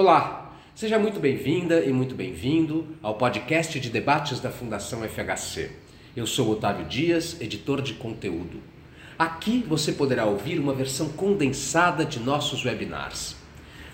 Olá, seja muito bem-vinda e muito bem-vindo ao podcast de debates da Fundação FHC. Eu sou Otávio Dias, editor de conteúdo. Aqui você poderá ouvir uma versão condensada de nossos webinars.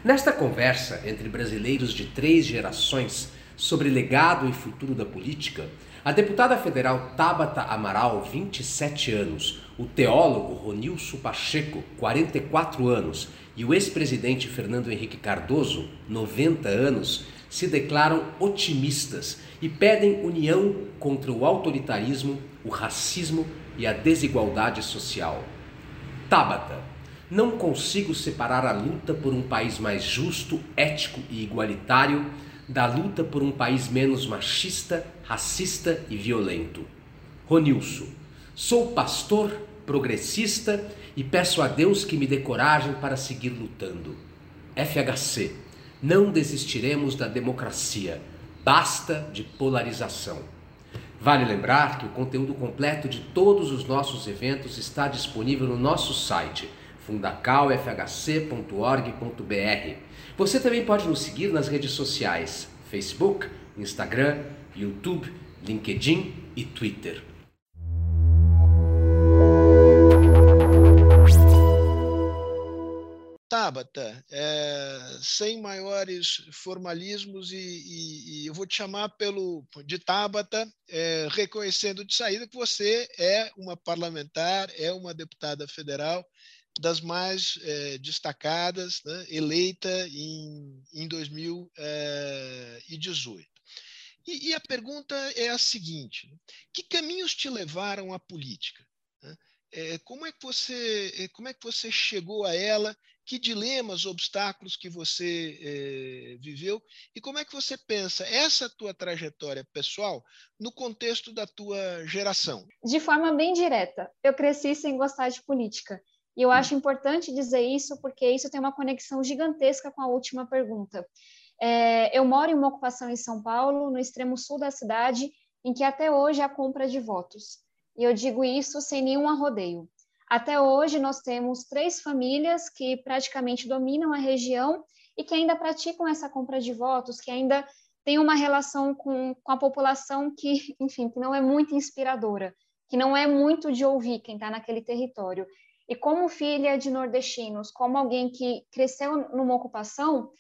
Nesta conversa entre brasileiros de três gerações sobre legado e futuro da política, a deputada federal Tabata Amaral, 27 anos, o teólogo Ronilson Pacheco, 44 anos, e o ex-presidente Fernando Henrique Cardoso, 90 anos, se declaram otimistas e pedem união contra o autoritarismo, o racismo e a desigualdade social. Tabata, não consigo separar a luta por um país mais justo, ético e igualitário da luta por um país menos machista, racista e violento. Ronilson, sou pastor, progressista e peço a Deus que me dê coragem para seguir lutando. FHC, não desistiremos da democracia, basta de polarização. Vale lembrar que o conteúdo completo de todos os nossos eventos está disponível no nosso site fundacalfhc.org.br. Você também pode nos seguir nas redes sociais: Facebook, Instagram, YouTube, LinkedIn e Twitter. Tabata, é, sem maiores formalismos, e, e, e, eu vou te chamar pelo de Tabata, é, reconhecendo de saída que você é uma parlamentar, é uma deputada federal das mais é, destacadas, né, eleita em, em 2018. É, e, e, a pergunta é a seguinte: que caminhos te levaram à política? Né? Como, é que você, como é que você chegou a ela? Que dilemas, obstáculos que você é, viveu? E como é que você pensa essa tua trajetória pessoal no contexto da tua geração? De forma bem direta, eu cresci sem gostar de política. E eu acho importante dizer isso porque isso tem uma conexão gigantesca com a última pergunta. É, eu moro em uma ocupação em São Paulo, no extremo sul da cidade, em que até hoje há compra de votos. E eu digo isso sem nenhum arrodeio. Até hoje, nós temos três famílias que praticamente dominam a região e que ainda praticam essa compra de votos, que ainda têm uma relação com, com a população que, enfim, que não é muito inspiradora, que não é muito de ouvir quem está naquele território. E como filha de nordestinos, como alguém que cresceu numa ocupação,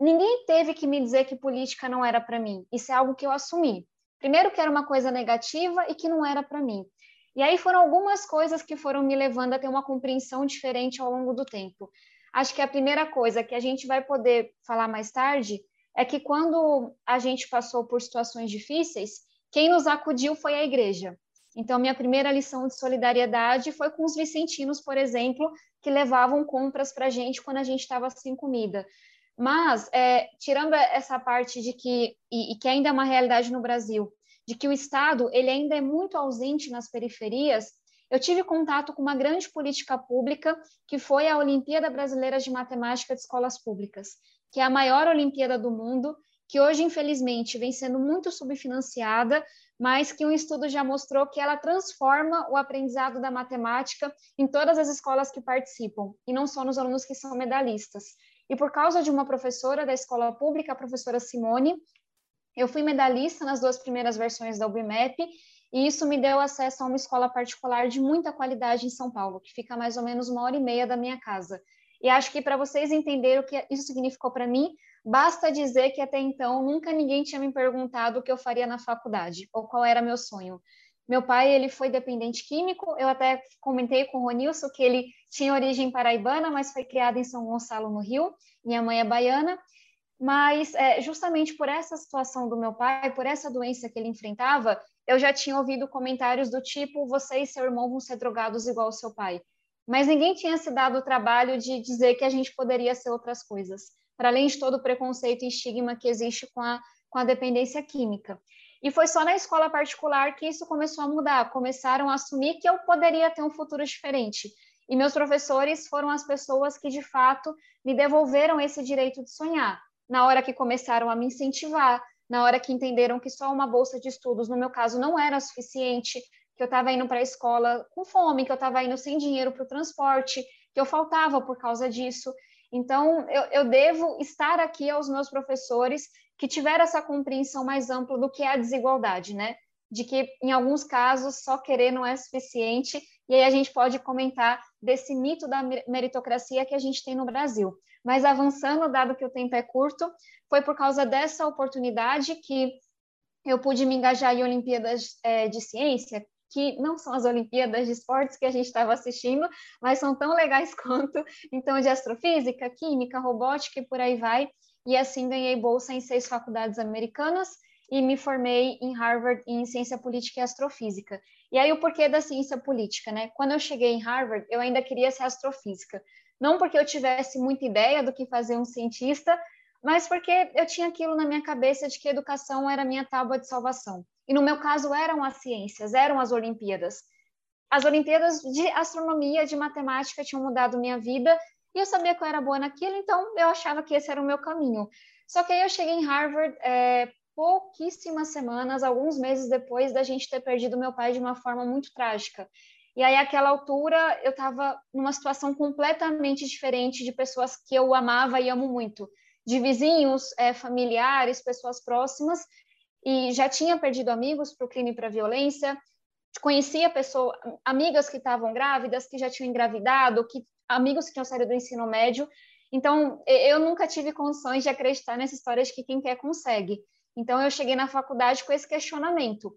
ninguém teve que me dizer que política não era para mim. Isso é algo que eu assumi. Primeiro que era uma coisa negativa e que não era para mim. E aí foram algumas coisas que foram me levando a ter uma compreensão diferente ao longo do tempo. Acho que a primeira coisa que a gente vai poder falar mais tarde é que quando a gente passou por situações difíceis, quem nos acudiu foi a igreja. Então, minha primeira lição de solidariedade foi com os vicentinos, por exemplo, que levavam compras para a gente quando a gente estava sem comida. Mas, é, tirando essa parte de que, e, e, que ainda é uma realidade no Brasil, de que o Estado ele ainda é muito ausente nas periferias, eu tive contato com uma grande política pública, que foi a Olimpíada Brasileira de Matemática de Escolas Públicas, que é a maior Olimpíada do mundo, que hoje, infelizmente, vem sendo muito subfinanciada, mas que um estudo já mostrou que ela transforma o aprendizado da matemática em todas as escolas que participam, e não só nos alunos que são medalhistas. E por causa de uma professora da escola pública, a professora Simone, eu fui medalhista nas duas primeiras versões da UBMEP, e isso me deu acesso a uma escola particular de muita qualidade em São Paulo, que fica mais ou menos uma hora e meia da minha casa. E acho que para vocês entenderem o que isso significou para mim, Basta dizer que até então nunca ninguém tinha me perguntado o que eu faria na faculdade ou qual era meu sonho. Meu pai ele foi dependente químico. Eu até comentei com o Ronilson que ele tinha origem paraibana, mas foi criado em São Gonçalo no Rio. Minha mãe é baiana. Mas é, justamente por essa situação do meu pai, por essa doença que ele enfrentava, eu já tinha ouvido comentários do tipo: você e seu irmão vão ser drogados igual o seu pai. Mas ninguém tinha se dado o trabalho de dizer que a gente poderia ser outras coisas para além de todo o preconceito e estigma que existe com a, com a dependência química. E foi só na escola particular que isso começou a mudar, começaram a assumir que eu poderia ter um futuro diferente. E meus professores foram as pessoas que, de fato, me devolveram esse direito de sonhar. Na hora que começaram a me incentivar, na hora que entenderam que só uma bolsa de estudos, no meu caso, não era suficiente, que eu estava indo para a escola com fome, que eu estava indo sem dinheiro para o transporte, que eu faltava por causa disso. Então, eu, eu devo estar aqui aos meus professores que tiveram essa compreensão mais ampla do que é a desigualdade, né? De que, em alguns casos, só querer não é suficiente, e aí a gente pode comentar desse mito da meritocracia que a gente tem no Brasil. Mas avançando, dado que o tempo é curto, foi por causa dessa oportunidade que eu pude me engajar em Olimpíadas é, de Ciência, que não são as Olimpíadas de Esportes que a gente estava assistindo, mas são tão legais quanto, então, de astrofísica, química, robótica e por aí vai. E assim ganhei bolsa em seis faculdades americanas e me formei em Harvard em Ciência Política e Astrofísica. E aí o porquê da ciência política, né? Quando eu cheguei em Harvard, eu ainda queria ser astrofísica. Não porque eu tivesse muita ideia do que fazer um cientista, mas porque eu tinha aquilo na minha cabeça de que educação era a minha tábua de salvação. E no meu caso eram as ciências, eram as Olimpíadas. As Olimpíadas de astronomia, de matemática tinham mudado minha vida e eu sabia que eu era boa naquilo, então eu achava que esse era o meu caminho. Só que aí eu cheguei em Harvard é, pouquíssimas semanas, alguns meses depois da gente ter perdido meu pai de uma forma muito trágica. E aí, àquela altura, eu estava numa situação completamente diferente de pessoas que eu amava e amo muito, de vizinhos, é, familiares, pessoas próximas, e já tinha perdido amigos para o crime e para a violência, conhecia pessoas, amigas que estavam grávidas, que já tinham engravidado, que amigos que tinham saído do ensino médio. Então, eu nunca tive condições de acreditar nessa história de que quem quer consegue. Então, eu cheguei na faculdade com esse questionamento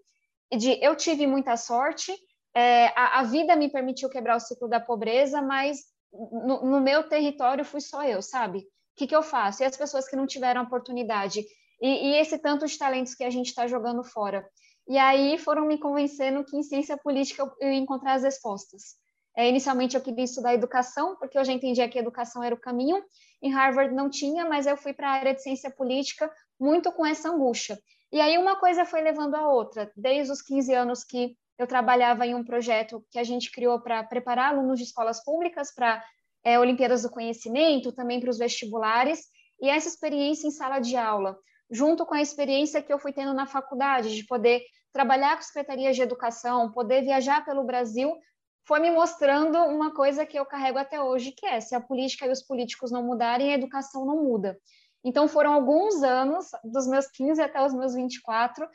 de eu tive muita sorte, é, a, a, vida me permitiu quebrar o ciclo da pobreza, mas no, no meu território fui só eu, sabe? O que, que eu faço? E as pessoas que não tiveram oportunidade? E, e esse tanto de talentos que a gente está jogando fora? E aí foram me convencendo que em ciência política eu, ia encontrar as respostas. É, inicialmente eu queria estudar educação, porque eu já entendia que educação era o caminho. Em Harvard não tinha, mas eu fui para a área de ciência política muito com essa angústia. E aí uma coisa foi levando a outra. Desde os 15 anos que eu trabalhava em um projeto que a gente criou para preparar alunos de escolas públicas para é, Olimpíadas do Conhecimento, também para os vestibulares, e essa experiência em sala de aula, junto com a experiência que eu fui tendo na faculdade, de poder trabalhar com secretarias de educação, poder viajar pelo Brasil, foi me mostrando uma coisa que eu carrego até hoje, que é, se a política e os políticos não mudarem, a educação não muda. Então, foram alguns anos, dos meus 15 até os meus 24,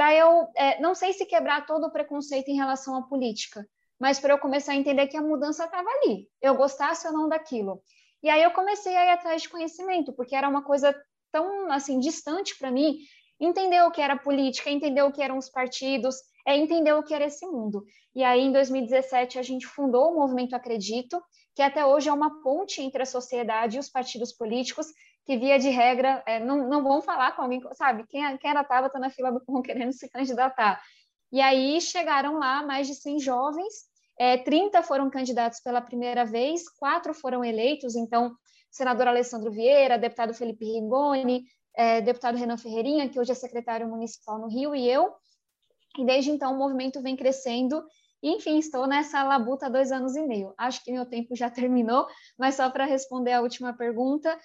para eu, é, não sei se quebrar todo o preconceito em relação à política, mas para eu começar a entender que a mudança estava ali, eu gostasse ou não daquilo. E aí eu comecei a ir atrás de conhecimento, porque era uma coisa tão assim distante para mim, entender o que era política, entender o que eram os partidos, é entender o que era esse mundo. E aí, em 2017, a gente fundou o Movimento Acredito, que até hoje é uma ponte entre a sociedade e os partidos políticos, que via de regra é, não, não vão falar com alguém, sabe? Quem, quem era estava tá na fila do pão querendo se candidatar. E aí chegaram lá mais de 100 jovens, é, 30 foram candidatos pela primeira vez, quatro foram eleitos, então, senador Alessandro Vieira, deputado Felipe Rigoni, é, deputado Renan Ferreirinha, que hoje é secretário municipal no Rio, e eu. E desde então o movimento vem crescendo enfim, estou nessa labuta há dois anos e meio. Acho que meu tempo já terminou, mas só para responder a última pergunta,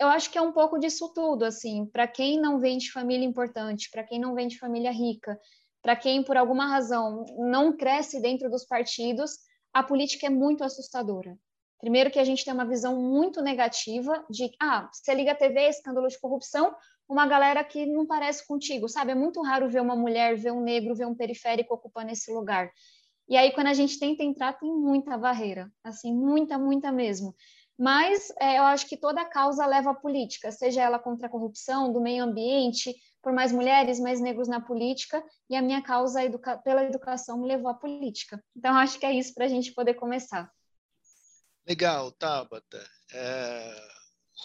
eu acho que é um pouco disso tudo, assim, para quem não vem de família importante, para quem não vem de família rica, para quem por alguma razão não cresce dentro dos partidos, a política é muito assustadora. Primeiro que a gente tem uma visão muito negativa de, ah, você liga a TV, escândalo de corrupção, uma galera que não parece contigo, sabe? É muito raro ver uma mulher, ver um negro, ver um periférico ocupando esse lugar. E aí, quando a gente tenta entrar, tem muita barreira, assim, muita, muita mesmo. Mas é, eu acho que toda causa leva à política, seja ela contra a corrupção, do meio ambiente, por mais mulheres, mais negros na política, e a minha causa educa pela educação me levou à política. Então, acho que é isso para a gente poder começar. Legal, Tabata. É...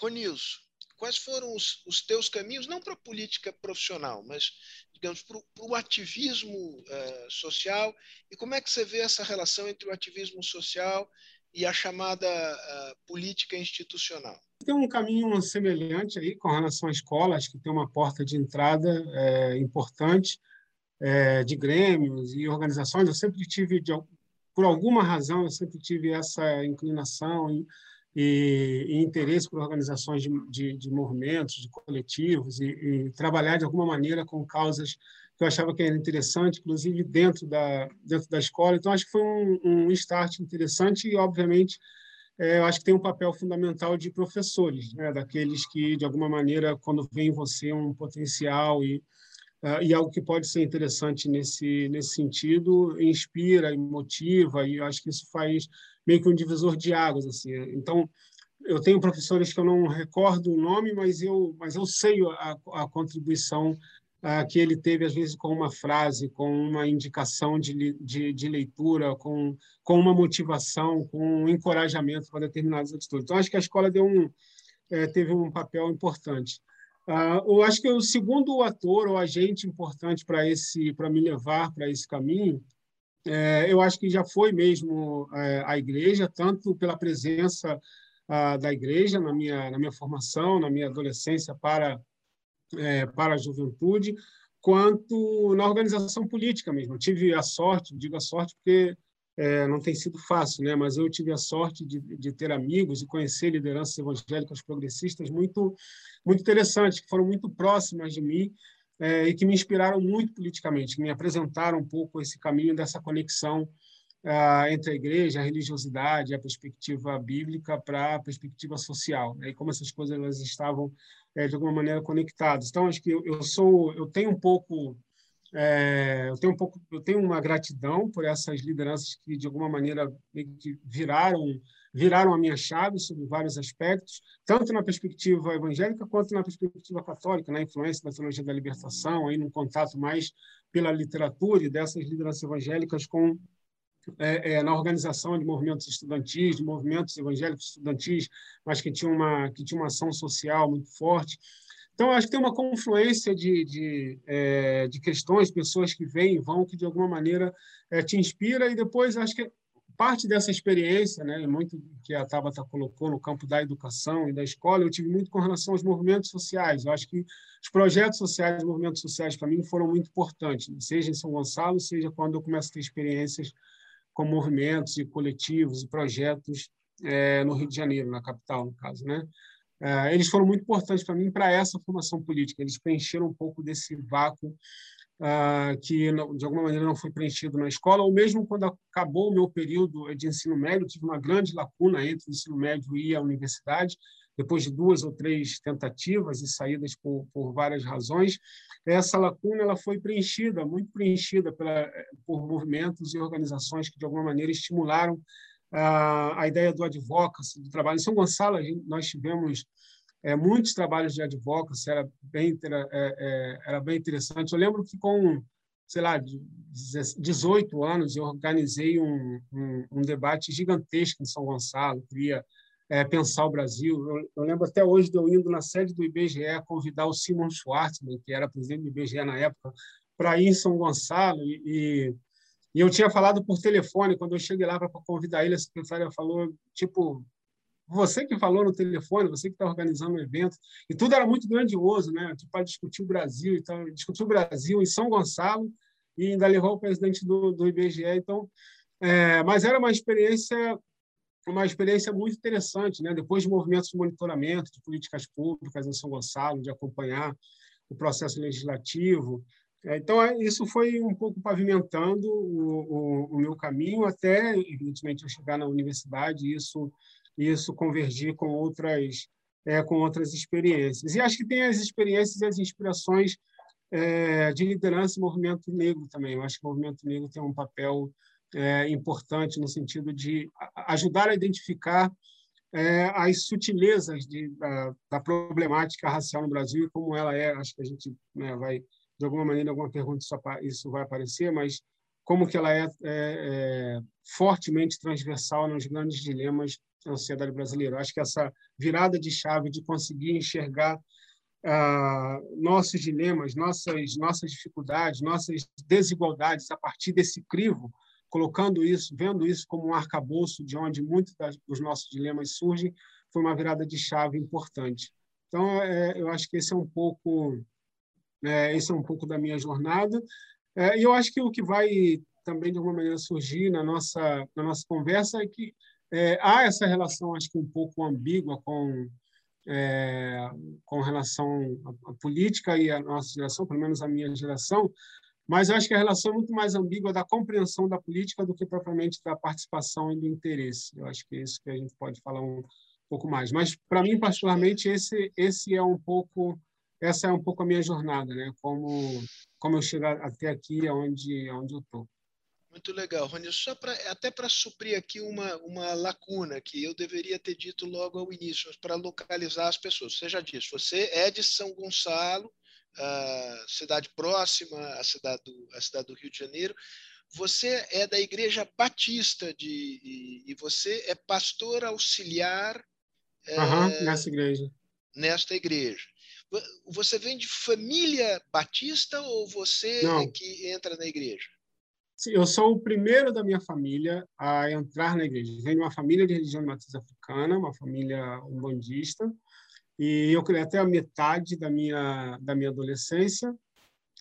Ronilson, quais foram os, os teus caminhos, não para a política profissional, mas, digamos, para o ativismo é, social, e como é que você vê essa relação entre o ativismo social e a chamada uh, política institucional. Tem um caminho semelhante aí com relação à escola, acho que tem uma porta de entrada é, importante é, de grêmios e organizações. Eu sempre tive, de, por alguma razão, eu sempre tive essa inclinação e, e, e interesse por organizações de, de, de, movimentos, de coletivos e, e trabalhar de alguma maneira com causas que eu achava que era interessante, inclusive dentro da, dentro da escola. Então, acho que foi um, um start interessante e, obviamente, é, eu acho que tem um papel fundamental de professores, né? daqueles que, de alguma maneira, quando vem em você um potencial e, uh, e algo que pode ser interessante nesse, nesse sentido, inspira e motiva, e eu acho que isso faz meio que um divisor de águas. Assim. Então, eu tenho professores que eu não recordo o nome, mas eu, mas eu sei a, a contribuição que ele teve, às vezes, com uma frase, com uma indicação de, de, de leitura, com, com uma motivação, com um encorajamento para determinadas atitudes. Então, acho que a escola deu um, é, teve um papel importante. Uh, eu acho que o segundo ator ou agente importante para esse para me levar para esse caminho é, eu acho que já foi mesmo é, a igreja tanto pela presença uh, da igreja na minha na minha formação na minha adolescência para é, para a juventude, quanto na organização política mesmo. Eu tive a sorte, digo a sorte porque é, não tem sido fácil, né? mas eu tive a sorte de, de ter amigos e conhecer lideranças evangélicas progressistas muito, muito interessantes, que foram muito próximas de mim é, e que me inspiraram muito politicamente, que me apresentaram um pouco esse caminho dessa conexão ah, entre a igreja, a religiosidade, a perspectiva bíblica para a perspectiva social, né? e como essas coisas elas estavam é, de alguma maneira conectadas. Então acho que eu, sou, eu tenho um pouco é, eu tenho um pouco, eu tenho uma gratidão por essas lideranças que de alguma maneira viraram viraram a minha chave sobre vários aspectos, tanto na perspectiva evangélica quanto na perspectiva católica, na influência da teologia da libertação, aí num contato mais pela literatura e dessas lideranças evangélicas com é, é, na organização de movimentos estudantis, de movimentos evangélicos estudantis, mas que tinha uma que tinha uma ação social muito forte. Então, acho que tem uma confluência de, de, é, de questões, pessoas que vêm e vão, que de alguma maneira é, te inspira, e depois acho que parte dessa experiência, né, muito que a Tabata colocou no campo da educação e da escola, eu tive muito com relação aos movimentos sociais. Eu acho que os projetos sociais, os movimentos sociais, para mim, foram muito importantes, seja em São Gonçalo, seja quando eu começo a ter experiências com movimentos e coletivos e projetos é, no Rio de Janeiro, na capital, no caso. Né? É, eles foram muito importantes para mim para essa formação política. Eles preencheram um pouco desse vácuo uh, que, de alguma maneira, não foi preenchido na escola, ou mesmo quando acabou o meu período de ensino médio, tive uma grande lacuna entre o ensino médio e a universidade depois de duas ou três tentativas e saídas por, por várias razões, essa lacuna ela foi preenchida, muito preenchida pela, por movimentos e organizações que, de alguma maneira, estimularam a, a ideia do advocacy, do trabalho. Em São Gonçalo, nós tivemos é, muitos trabalhos de advocacy, era bem, é, é, era bem interessante. Eu lembro que, com, sei lá, 18 anos, eu organizei um, um, um debate gigantesco em São Gonçalo, queria é, pensar o Brasil. Eu, eu, lembro até hoje de eu indo na sede do IBGE convidar o Simon Schwartzman, que era presidente do IBGE na época, para ir em São Gonçalo e, e, eu tinha falado por telefone quando eu cheguei lá para convidar ele, a secretária falou tipo você que falou no telefone, você que está organizando o evento, e tudo era muito grandioso, né? Tipo, para discutir o Brasil, então discutir o Brasil em São Gonçalo e ainda levar o presidente do, do IBGE, então, é, mas era uma experiência uma experiência muito interessante, né? depois de movimentos de monitoramento de políticas públicas em São Gonçalo, de acompanhar o processo legislativo. É, então, é, isso foi um pouco pavimentando o, o, o meu caminho até, evidentemente, eu chegar na universidade isso, isso convergir com outras, é, com outras experiências. E acho que tem as experiências e as inspirações é, de liderança e movimento negro também. Eu acho que o movimento negro tem um papel é, importante no sentido de ajudar a identificar é, as sutilezas de, da, da, problemática racial no Brasil e como ela é. Acho que a gente né, vai, de alguma maneira, alguma pergunta isso, isso vai aparecer, mas como que ela é, é, é, fortemente transversal nos grandes dilemas da sociedade brasileira. Acho que essa virada de chave de conseguir enxergar ah, nossos dilemas, nossas nossas dificuldades, nossas desigualdades a partir desse crivo colocando isso, vendo isso como um arcabouço de onde muitos dos nossos dilemas surgem, foi uma virada de chave importante. Então, é, eu acho que esse é um pouco, é, esse é um pouco da minha jornada. É, e eu acho que o que vai também de alguma maneira surgir na nossa na nossa conversa é que é, há essa relação, acho que um pouco ambígua com é, com relação à, política e à nossa geração, pelo menos a minha geração, Mas eu acho que a relação é muito mais ambígua da compreensão da política do que propriamente da participação e do interesse. Eu acho que é isso que a gente pode falar um pouco mais. Mas para mim particularmente esse esse é um pouco essa é um pouco a minha jornada, né? Como como eu chegar até aqui, aonde aonde eu estou. Muito legal, Rony. Só para até para suprir aqui uma, uma lacuna que eu deveria ter dito logo ao início, para localizar as pessoas. Você já disse, você é de São Gonçalo, cidade próxima à cidade, do, cidade do Rio de Janeiro. Você é da Igreja Batista de, e, e você é pastor auxiliar uhum, é, nessa igreja. Nesta igreja. Você vem de família batista ou você Não. é que entra na igreja? eu sou o primeiro da minha família a entrar na igreja. Venho de uma família de religião de matriz africana, uma família umbandista, e eu criei até a metade da minha da minha adolescência.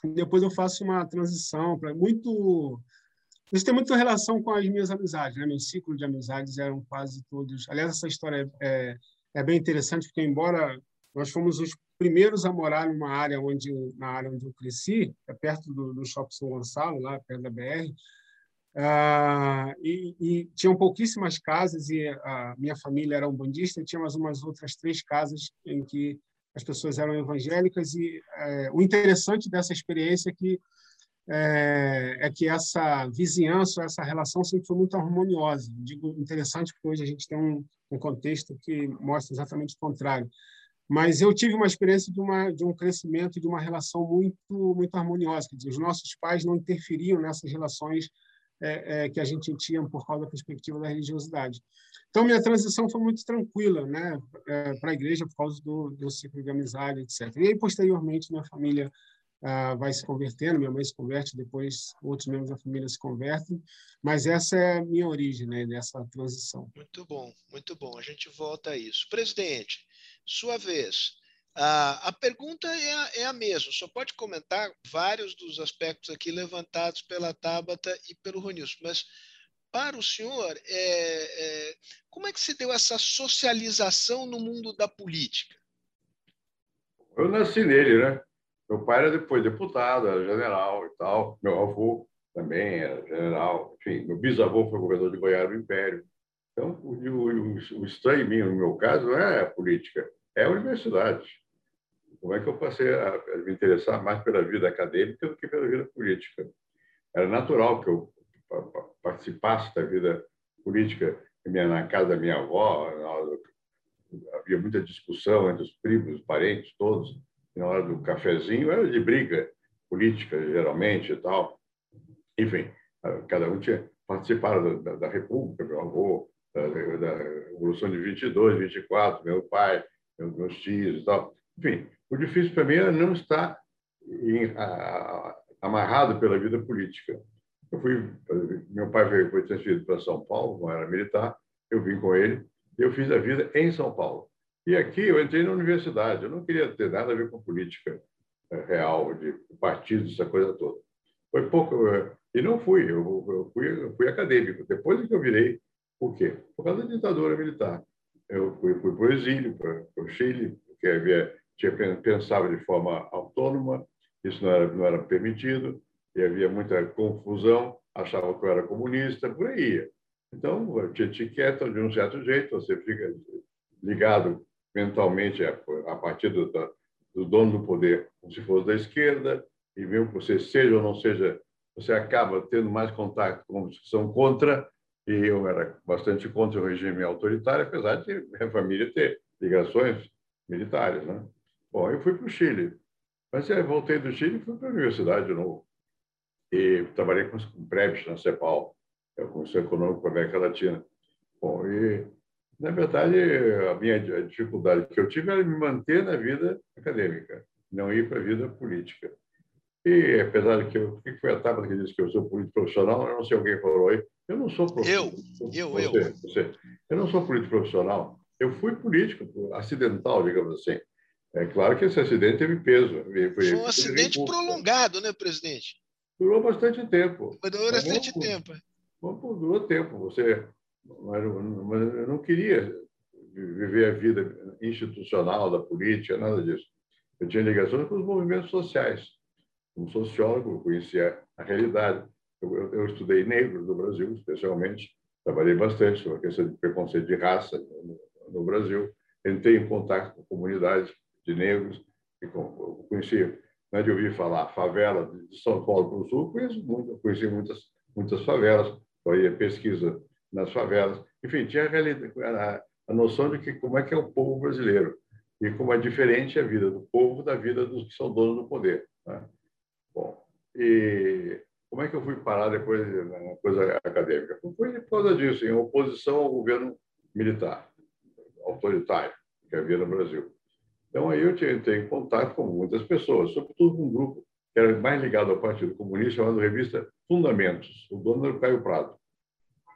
Depois eu faço uma transição para muito isso tem muita relação com as minhas amizades, né? Meu ciclo de amizades eram quase todos. Aliás, essa história é, é, bem interessante porque embora nós fomos os primeiros a morar numa área onde na área onde eu cresci, é perto do, do Shopping São Gonçalo, lá perto da BR, uh, e, e, tinham pouquíssimas casas e a minha família era um bandista, tinha mais umas outras três casas em que as pessoas eram evangélicas e uh, o interessante dessa experiência é que é, é, que essa vizinhança, essa relação sempre foi muito harmoniosa. Digo interessante porque hoje a gente tem um, um contexto que mostra exatamente o contrário. Mas eu tive uma experiência de, uma, de um crescimento, de uma relação muito, muito harmoniosa. Quer dizer, os nossos pais não interferiam nessas relações é, é, que a gente tinha por causa da perspectiva da religiosidade. Então, minha transição foi muito tranquila né, é, para a igreja por causa do, do ciclo de amizade, etc. E aí, posteriormente, minha família ah, vai se convertendo, minha mãe se converte, depois outros membros da família se convertem, mas essa é a minha origem, né, dessa transição. Muito bom, muito bom. A gente volta a isso. Presidente, sua vez. A pergunta é a, é a, mesma, só pode comentar vários dos aspectos aqui levantados pela Tabata e pelo Ronilson, mas para o senhor, é, é, como é que se deu essa socialização no mundo da política? Eu nasci nele, né? Meu pai era depois deputado, era general e tal. Meu avô também era general. Enfim, meu bisavô foi governador de Goiás do Império. Então, o, o, o estranho mim, no meu caso, não é a política, é a universidade. Como é que eu passei a, me interessar mais pela vida acadêmica do que pela vida política? Era natural que eu participasse da vida política na casa da minha avó. Havia muita discussão entre os primos, os parentes, todos. Na hora do cafezinho era de briga política, geralmente e tal. Enfim, cada um tinha participado da, da, República, meu avô, da, da Revolução de 22, 24, meu pai, meus tios e tal. Enfim, o difícil para mim era não estar em, a, amarrado pela vida política. Eu fui, meu pai veio, foi transferido para São Paulo, como era militar, eu vim com ele, eu fiz a vida em São Paulo. E aqui eu entrei na universidade, eu não queria ter nada a ver com política eh, real, de partidos, essa coisa toda. Foi pouco, eh, e não fui, eu, eu fui, eu fui acadêmico. Depois que eu virei por quê? Por causa da ditadura militar. Eu fui, fui para o exílio, para o Chile, porque havia, tinha, pensava de forma autônoma, isso não era, não era permitido, e havia muita confusão, achava que eu era comunista, por aí. Então, tinha etiqueta de um certo jeito, você fica ligado mentalmente a, a partir do, do dono do poder, como se fosse da esquerda, e mesmo que você seja ou não seja, você acaba tendo mais contato com os que são contra, e eu era bastante contra o regime autoritário, apesar de minha família ter ligações militares. Né? Bom, eu fui para o Chile. Mas eu voltei do Chile e fui para a universidade de novo. E trabalhei com, com na CEPAL, o Conselho Econômico para a América Latina. Bom, e, na verdade, a minha dificuldade que eu tive era me manter na vida acadêmica, não ir para a vida política. E apesar de que eu, o que foi a Tabata que disse que eu sou político profissional, eu não sei alguém falou aí, eu não sou profissional. Eu, eu, você, eu. Você. Eu não sou político profissional. Eu fui político acidental, digamos assim. É claro que esse acidente teve peso. Foi, foi um acidente prolongado, né, presidente? Durou bastante tempo. Durou bastante tempo. Bom, durou tempo. Você, mas eu não queria viver a vida institucional da política, nada disso. Eu tinha ligações com os movimentos sociais. como sociólogo, conhecia a realidade. Eu, eu, eu estudei negros no Brasil, especialmente, trabalhei bastante sobre a questão de preconceito de raça no, no Brasil. Entrei em contato com comunidades de negros, e com, conheci, né, de ouvir falar favela de São Paulo para o Sul, conheço muito, conheci muitas, muitas favelas, foi pesquisa nas favelas. Enfim, tinha a, a, a noção de que como é que é o povo brasileiro e como é diferente a vida do povo da vida dos que são donos do poder. Né? Bom, e como é que eu fui parar depois na coisa acadêmica? Foi por causa disso, em oposição ao governo militar, autoritário, que havia no Brasil. Então, aí eu entrei em contato com muitas pessoas, sobretudo com um grupo que era mais ligado ao Partido Comunista, chamado Revista Fundamentos. O dono era o Caio Prado.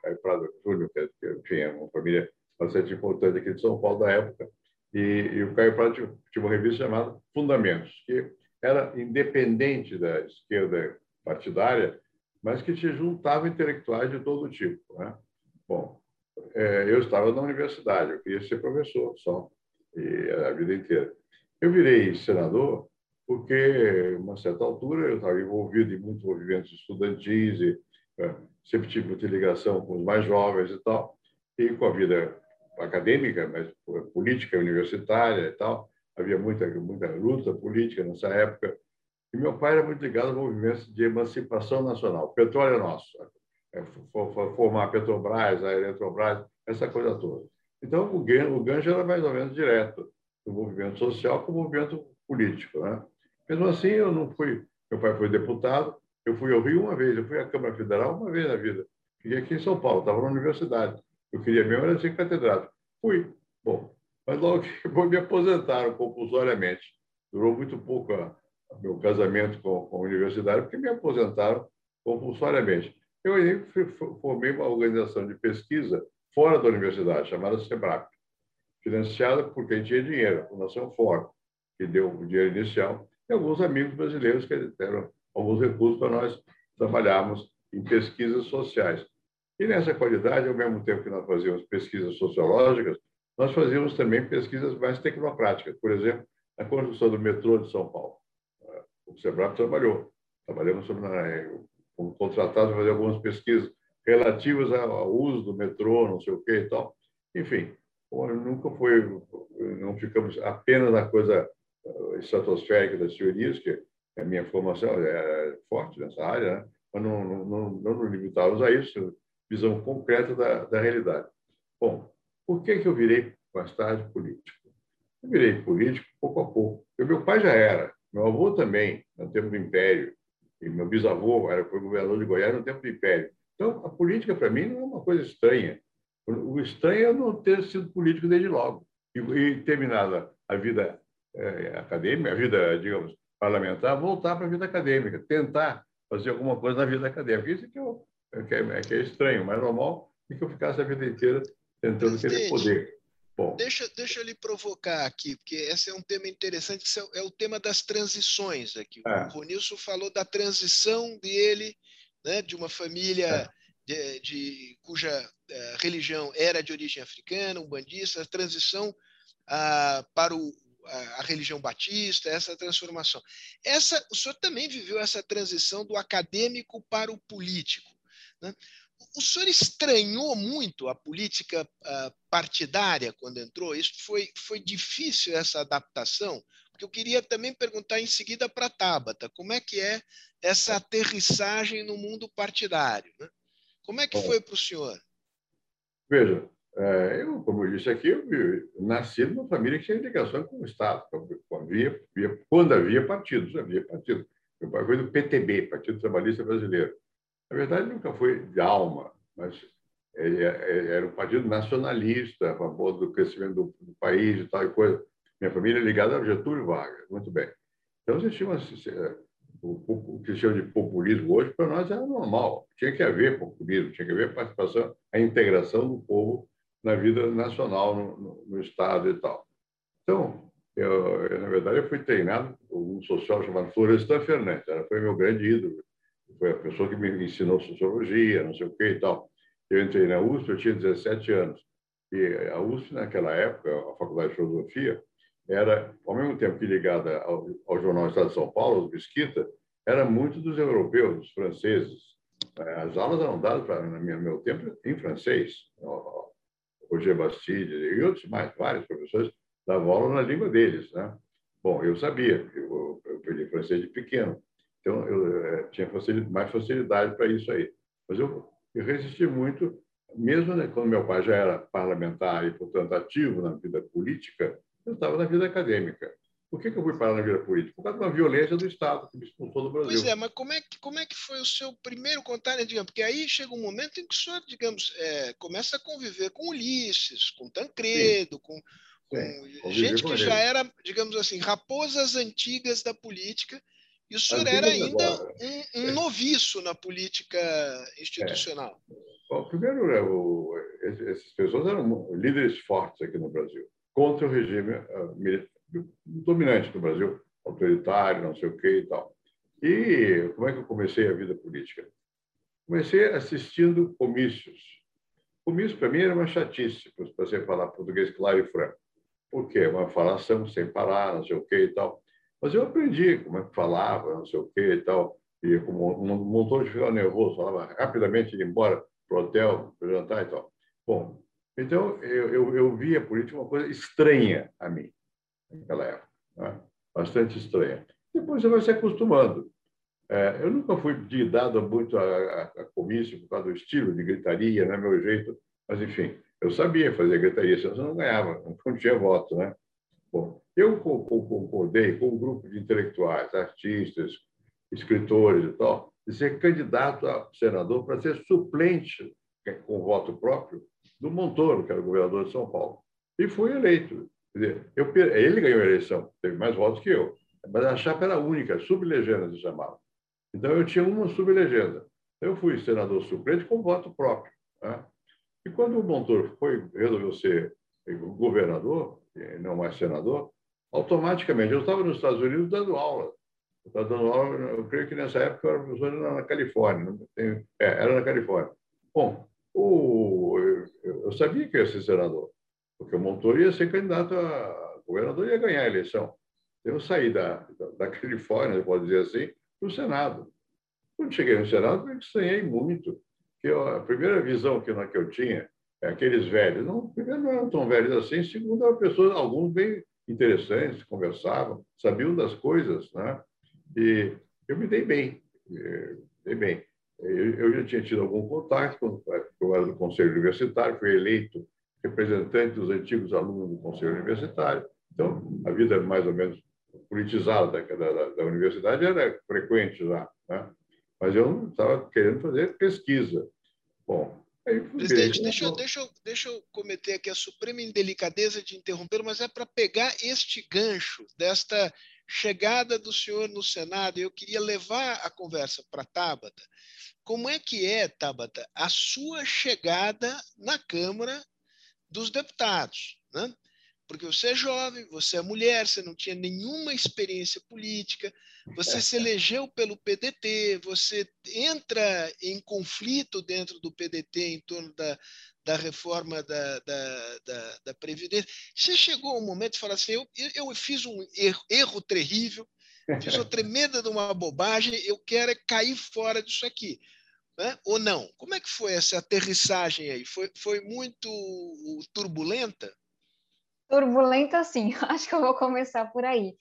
Caio Prado Júnior, que enfim, é uma família bastante importante aqui de São Paulo da época. E, e o Caio Prado tinha, tinha uma revista chamada Fundamentos, que era independente da esquerda partidária, mas que te juntava intelectuais de todo tipo. Né? Bom, é, eu estava na universidade, eu queria ser professor só, e a vida inteira. Eu virei senador porque, uma certa altura, eu estava envolvido em muitos movimentos estudantis e é, sempre tive muita ligação com os mais jovens e tal, e com a vida acadêmica, mas política universitária e tal. Havia muita, muita luta política nessa época. E meu pai era muito ligado ao movimento de emancipação nacional. Petróleo é nosso. É, formar a Petrobras, a Eletrobras, essa coisa toda. Então, o gancho, o era mais ou menos direto do movimento social com o movimento político. Né? Mesmo assim, eu não fui. Meu pai foi deputado, eu fui ao Rio uma vez, eu fui à Câmara Federal uma vez na vida. Fiquei aqui em São Paulo, estava na universidade. Eu queria mesmo era ser catedrático. Fui. Bom, mas logo que me aposentaram compulsoriamente. Durou muito pouco a meu casamento com, com, a universidade, porque me aposentaram compulsoriamente. Eu formei uma organização de pesquisa fora da universidade, chamada SEBRAP, financiada por quem tinha dinheiro, a Fundação Ford, que deu o dinheiro inicial, e alguns amigos brasileiros que deram alguns recursos para nós trabalharmos em pesquisas sociais. E nessa qualidade, ao mesmo tempo que nós fazíamos pesquisas sociológicas, nós fazíamos também pesquisas mais tecnocráticas. Por exemplo, a construção do metrô de São Paulo. O SEBRAP trabalhou. Trabalhamos como contratado para fazer algumas pesquisas relativas ao uso do metrô, não sei o quê e tal. Enfim, nunca foi, não ficamos apenas na coisa eh, estratosférica das teorias, que a minha formação é forte nessa área, né? mas não, não, não, não nos limitávamos a isso, visão concreta da, da realidade. Bom, por que, que eu virei mais tarde político? Eu virei político pouco a pouco. Eu, meu pai já era, meu avô também, no tempo do Império, e meu bisavô era, foi governador de Goiás no tempo do Império. Então, a política, para mim, não é uma coisa estranha. O estranho é não ter sido político desde logo. E, e terminada a vida é, acadêmica, a vida, digamos, parlamentar, voltar para a vida acadêmica, tentar fazer alguma coisa na vida acadêmica. Isso é que, eu, é, que, é, que é estranho, mas normal é que eu ficasse a vida inteira tentando Presidente, querer poder. Bom. Deixa, deixa eu lhe provocar aqui, porque esse é um tema interessante, que é o tema das transições aqui. É. O Ronilson falou da transição dele, né, de uma família é. de, de, cuja uh, religião era de origem africana, umbandista, a transição uh, para o, a, a religião batista, essa transformação. Essa, o senhor também viveu essa transição do acadêmico para o político. Né? O senhor estranhou muito a política uh, partidária quando entrou? Isso foi, foi difícil essa adaptação? Porque eu queria também perguntar em seguida para a Tabata, como é que é essa aterrissagem no mundo partidário? Né? Como é que foi para o senhor? Veja, é, eu, como eu disse aqui, eu nasci numa família que tinha ligação com o Estado. Havia, quando havia partidos, havia partidos. Meu pai foi do PTB, Partido Trabalhista Brasileiro. Na verdade, nunca foi de alma, mas é, é, era um partido nacionalista, a favor do crescimento do, do país e tal e coisa. Minha família é ligada a Getúlio Vargas, muito bem. Então, existia uma, o, o que se chama de populismo hoje, para nós era normal. Tinha que haver populismo, tinha que haver participação, a integração do povo na vida nacional, no, no, no Estado e tal. Então, eu, eu, na verdade, eu fui treinado por um sociólogo chamado Florestan Fernandes. Ela foi meu grande ídolo foi a pessoa que me ensinou sociologia, não sei o que e tal. Eu entrei na USP, eu tinha 17 anos. E a USP, naquela época, a Faculdade de Filosofia, era, ao mesmo tempo que ligada ao, ao jornal Estado de São Paulo, o Mesquita, era muito dos europeus, dos franceses. É, as aulas eram dadas, para, no meu tempo, em francês. Roger Bastide e outros mais, vários professores davam aula na língua deles. Né? Bom, eu sabia, eu, eu aprendi francês de pequeno, então eu, eu é, tinha facilidade, mais facilidade para isso aí. Mas eu, eu resisti muito, mesmo né, quando meu pai já era parlamentar e, portanto, ativo na vida política, eu estava na vida acadêmica. Por que, que eu fui parar na vida política? Por causa de uma violência do Estado que me expulsou do Brasil. Pois é, mas como é que, como é que foi o seu primeiro contato? Né, digamos, porque aí chega um momento em que o senhor, digamos, é, começa a conviver com Ulisses, com Tancredo, Sim. com, com gente com que ele. já era, digamos assim, raposas antigas da política, e o senhor era ainda um, um, noviço na política institucional. É. Bom, primeiro, o, essas pessoas eram líderes fortes aqui no Brasil, contra o regime uh, dominante do Brasil, autoritário, não sei o que e tal. E como é que eu comecei a vida política? Comecei assistindo comícios. Comício, para mim, era uma chatice, para você falar português claro e franco. Porque é uma falação sem parar, não sei o que e tal. Mas eu aprendi como é que falava, não sei o que e tal. E como um montão de ficava nervoso, falava rapidamente ir embora para o hotel, para jantar e tal. Bom, então eu, eu, eu via a política uma coisa estranha a mim naquela época. Né? Bastante estranha. Depois você vai se acostumando. É, eu nunca fui dado muito a, a, a, comício por causa do estilo de gritaria, né, meu jeito, mas enfim, eu sabia fazer gritaria, senão eu não ganhava, não tinha voto, né? Bom, eu concordei com um grupo de intelectuais, artistas, escritores e tal, de ser candidato a senador para ser suplente com voto próprio do Montoro, que era governador de São Paulo. E fui eleito. Dizer, eu, ele ganhou a eleição, teve mais votos que eu, mas a chapa era única, sublegenda se chamava. Então eu tinha uma sublegenda. Eu fui senador suplente com voto próprio. Né? E quando o Montoro foi, resolveu ser governador, não mais senador, automaticamente, eu estava nos Estados Unidos dando aula. Eu estava dando aula, eu creio que nessa época eu era professor na Califórnia. é, era na Califórnia. Bom, o, eu, sabia que eu ia ser senador porque o Montoro ia ser candidato a governador e ia ganhar a eleição. Eu saí da, da, Califórnia, pode dizer assim, para o Senado. Quando cheguei no Senado, eu estranhei muito, que eu, a primeira visão que, que eu tinha é aqueles velhos, não, primeiro não eram tão velhos assim, segundo eram pessoas, alguns bem interessantes, conversavam, sabiam das coisas, né? E eu me dei bem, me dei bem. Eu, já tinha tido algum contato, quando eu era do Conselho Universitário, fui eleito representante dos antigos alunos do Conselho Universitário. Então, a vida mais ou menos politizada da, da, da universidade era frequente já. Né? Mas eu estava querendo fazer pesquisa. Bom, aí Presidente, deixa eu, deixa, eu, deixa eu cometer aqui a suprema indelicadeza de interromper, mas é para pegar este gancho desta chegada do senhor no Senado. Eu queria levar a conversa para Tabata. Como é que é, Tabata, a sua chegada na Câmara dos deputados, né? Porque você é jovem, você é mulher, você não tinha nenhuma experiência política, você se elegeu pelo PDT, você entra em conflito dentro do PDT em torno da, da reforma da, da, da, da Previdência. Você chegou um momento e falou assim: eu, eu fiz um erro, erro terrível, fiz uma tremenda de uma bobagem, eu quero é cair fora disso aqui né? ou não? Como é que foi essa aterrissagem aí? Foi, foi muito turbulenta? Turbulenta, sim. Acho que eu vou começar por aí.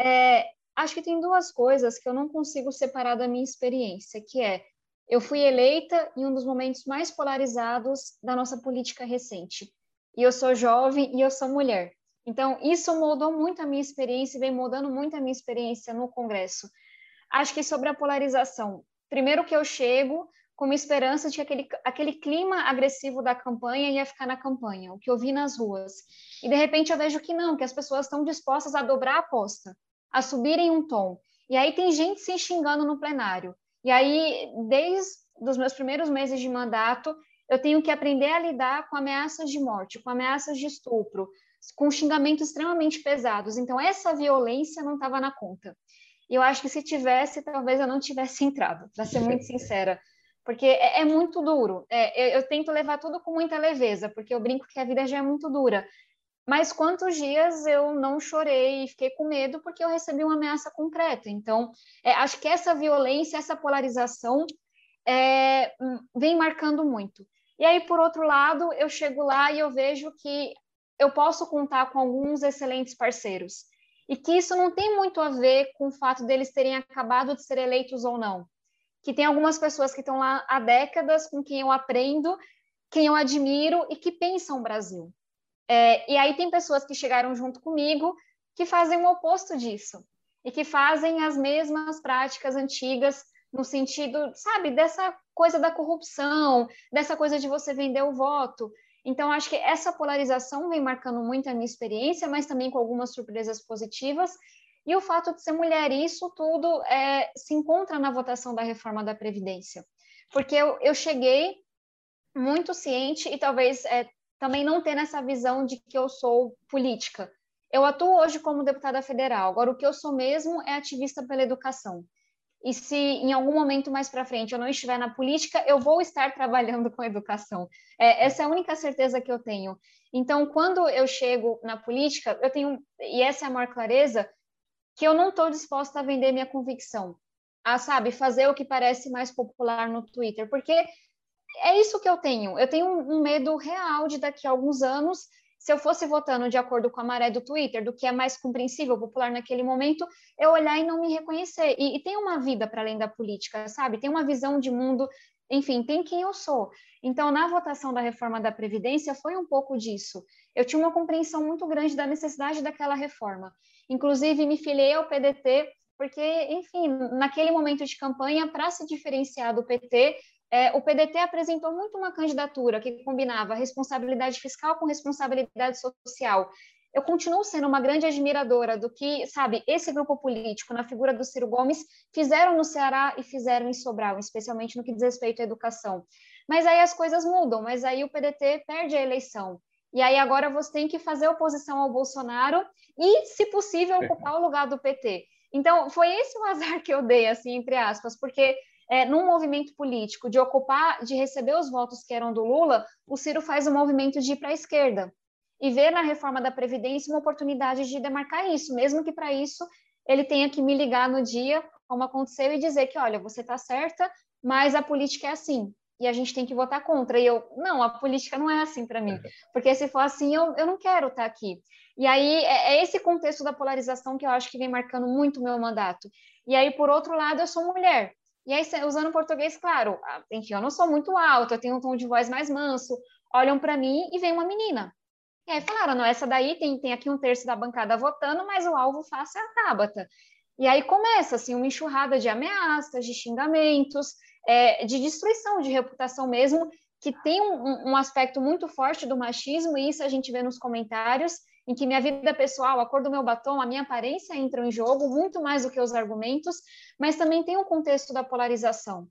É, acho que tem duas coisas que eu não consigo separar da minha experiência, que é eu fui eleita em um dos momentos mais polarizados da nossa política recente. E eu sou jovem e eu sou mulher. Então, isso moldou muito a minha experiência e vem moldando muito a minha experiência no Congresso. Acho que sobre a polarização, primeiro que eu chego com uma esperança de que aquele, aquele clima agressivo da campanha ia ficar na campanha, o que eu vi nas ruas. E de repente eu vejo que não, que as pessoas estão dispostas a dobrar a aposta, a subirem um tom. E aí tem gente se xingando no plenário. E aí, desde os meus primeiros meses de mandato, eu tenho que aprender a lidar com ameaças de morte, com ameaças de estupro, com xingamentos extremamente pesados. Então, essa violência não estava na conta. E eu acho que se tivesse, talvez eu não tivesse entrado, para ser muito sincera. Porque é, é muito duro. É, eu, eu, tento levar tudo com muita leveza, porque eu brinco que a vida já é muito dura. Mas quantos dias eu não chorei e fiquei com medo porque eu recebi uma ameaça concreta? Então, é, acho que essa violência, essa polarização é, vem marcando muito. E aí, por outro lado, eu chego lá e eu vejo que eu posso contar com alguns excelentes parceiros. E que isso não tem muito a ver com o fato deles terem acabado de ser eleitos ou não. Que tem algumas pessoas que estão lá há décadas, com quem eu aprendo, quem eu admiro e que pensam o Brasil. É, e aí tem pessoas que chegaram junto comigo que fazem o oposto disso e que fazem as mesmas práticas antigas no sentido, sabe, dessa coisa da corrupção, dessa coisa de você vender o voto. Então, acho que essa polarização vem marcando muito a minha experiência, mas também com algumas surpresas positivas. E o fato de ser mulher, isso tudo é, se encontra na votação da reforma da Previdência. Porque eu, eu cheguei muito ciente e talvez é, também não tendo essa visão de que eu sou política. Eu atuo hoje como deputada federal, agora o que eu sou mesmo é ativista pela educação. E se em algum momento mais para frente eu não estiver na política, eu vou estar trabalhando com educação. É, essa é a única certeza que eu tenho. Então, quando eu chego na política, eu tenho, e essa é a maior clareza, que eu não estou disposta a vender minha convicção, a, sabe, fazer o que parece mais popular no Twitter, porque é isso que eu tenho. Eu tenho um, medo real de daqui a alguns anos, se eu fosse votando de acordo com a maré do Twitter, do que é mais compreensível, popular naquele momento, eu olhar e não me reconhecer. E, e tem uma vida para além da política, sabe? Tem uma visão de mundo, enfim, tem quem eu sou. Então, na votação da reforma da Previdência, foi um pouco disso. Eu tinha uma compreensão muito grande da necessidade daquela reforma. Inclusive, me filiei ao PDT porque, enfim, naquele momento de campanha, para se diferenciar do PT, é, o PDT apresentou muito uma candidatura que combinava responsabilidade fiscal com responsabilidade social. Eu continuo sendo uma grande admiradora do que, sabe, esse grupo político, na figura do Ciro Gomes, fizeram no Ceará e fizeram em Sobral, especialmente no que diz respeito à educação. Mas aí as coisas mudam, mas aí o PDT perde a eleição. E aí agora você tem que fazer oposição ao Bolsonaro e, se possível, ocupar o lugar do PT. Então, foi esse o azar que eu dei, assim, entre aspas, porque é, num movimento político de ocupar, de receber os votos que eram do Lula, o Ciro faz o um movimento de ir para a esquerda e vê na reforma da Previdência uma oportunidade de demarcar isso, mesmo que para isso ele tenha que me ligar no dia, como aconteceu, e dizer que, olha, você está certa, mas a política é assim, e a gente tem que votar contra. E eu, não, a política não é assim para mim, porque se for assim, eu, eu não quero estar tá aqui. E aí é, é esse contexto da polarização que eu acho que vem marcando muito o meu mandato. E aí, por outro lado, eu sou mulher. E aí, usando português, claro, enfim, eu não sou muito alta, eu tenho um tom de voz mais manso, olham para mim e vem uma menina. E aí falaram, não, essa daí tem, tem aqui um terço da bancada votando, mas o alvo fácil é a Tabata. E aí começa, assim, uma enxurrada de ameaças, de xingamentos, é, de destruição de reputação mesmo, que tem um, um aspecto muito forte do machismo, e isso a gente vê nos comentários, em que minha vida pessoal, a cor do meu batom, a minha aparência entram em jogo muito mais do que os argumentos, mas também tem um contexto da polarização.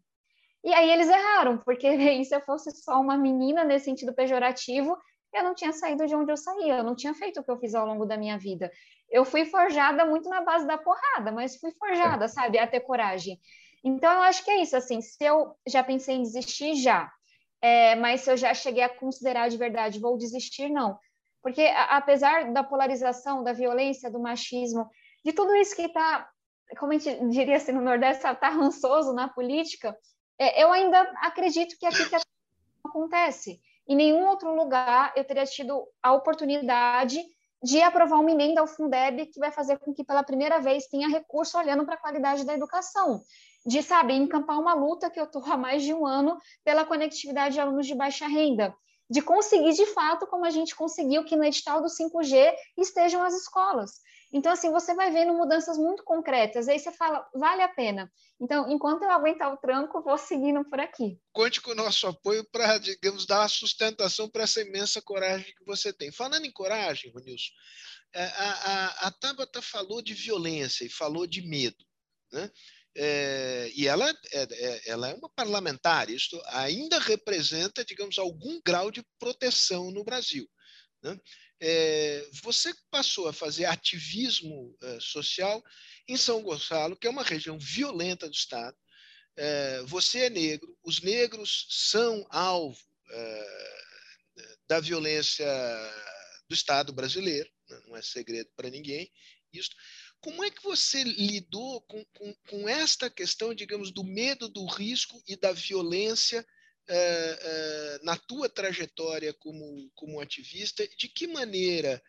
E aí eles erraram, porque se eu fosse só uma menina nesse sentido pejorativo, eu não tinha saído de onde eu saía, eu não tinha feito o que eu fiz ao longo da minha vida. Eu fui forjada muito na base da porrada, mas fui forjada, sabe, a ter coragem. Então eu acho que é isso, assim, se eu já pensei em desistir, já. É, mas se eu já cheguei a considerar de verdade, vou desistir, não. Porque, a, apesar da polarização, da violência, do machismo, de tudo isso que está, como a gente diria assim no Nordeste, está rançoso na política, é, eu ainda acredito que aqui que acontece. Em nenhum outro lugar eu teria tido a oportunidade de aprovar uma emenda ao Fundeb que vai fazer com que, pela primeira vez, tenha recurso olhando para a qualidade da educação. De, sabe, encampar uma luta que eu estou há mais de um ano pela conectividade de alunos de baixa renda de conseguir de fato, como a gente conseguiu que no edital do 5G estejam as escolas. Então, assim, você vai vendo mudanças muito concretas, aí você fala, vale a pena. Então, enquanto eu aguentar o tranco, vou seguindo por aqui. Conte com o nosso apoio para, digamos, dar sustentação para essa imensa coragem que você tem. Falando em coragem, Ronilson, é, a, a, a Tabata falou de violência e falou de medo. Né? É, e ela é, é, ela é uma parlamentar, isto ainda representa, digamos, algum grau de proteção no Brasil. Né? É, você passou a fazer ativismo é, social em São Gonçalo, que é uma região violenta do Estado. Você é negro, os negros são alvo da violência do Estado brasileiro, né? não é segredo para ninguém isso. Como é que você lidou com, com, com, esta questão, digamos, do medo, do risco e da violência eh, eh, na tua trajetória como, como ativista? De que maneira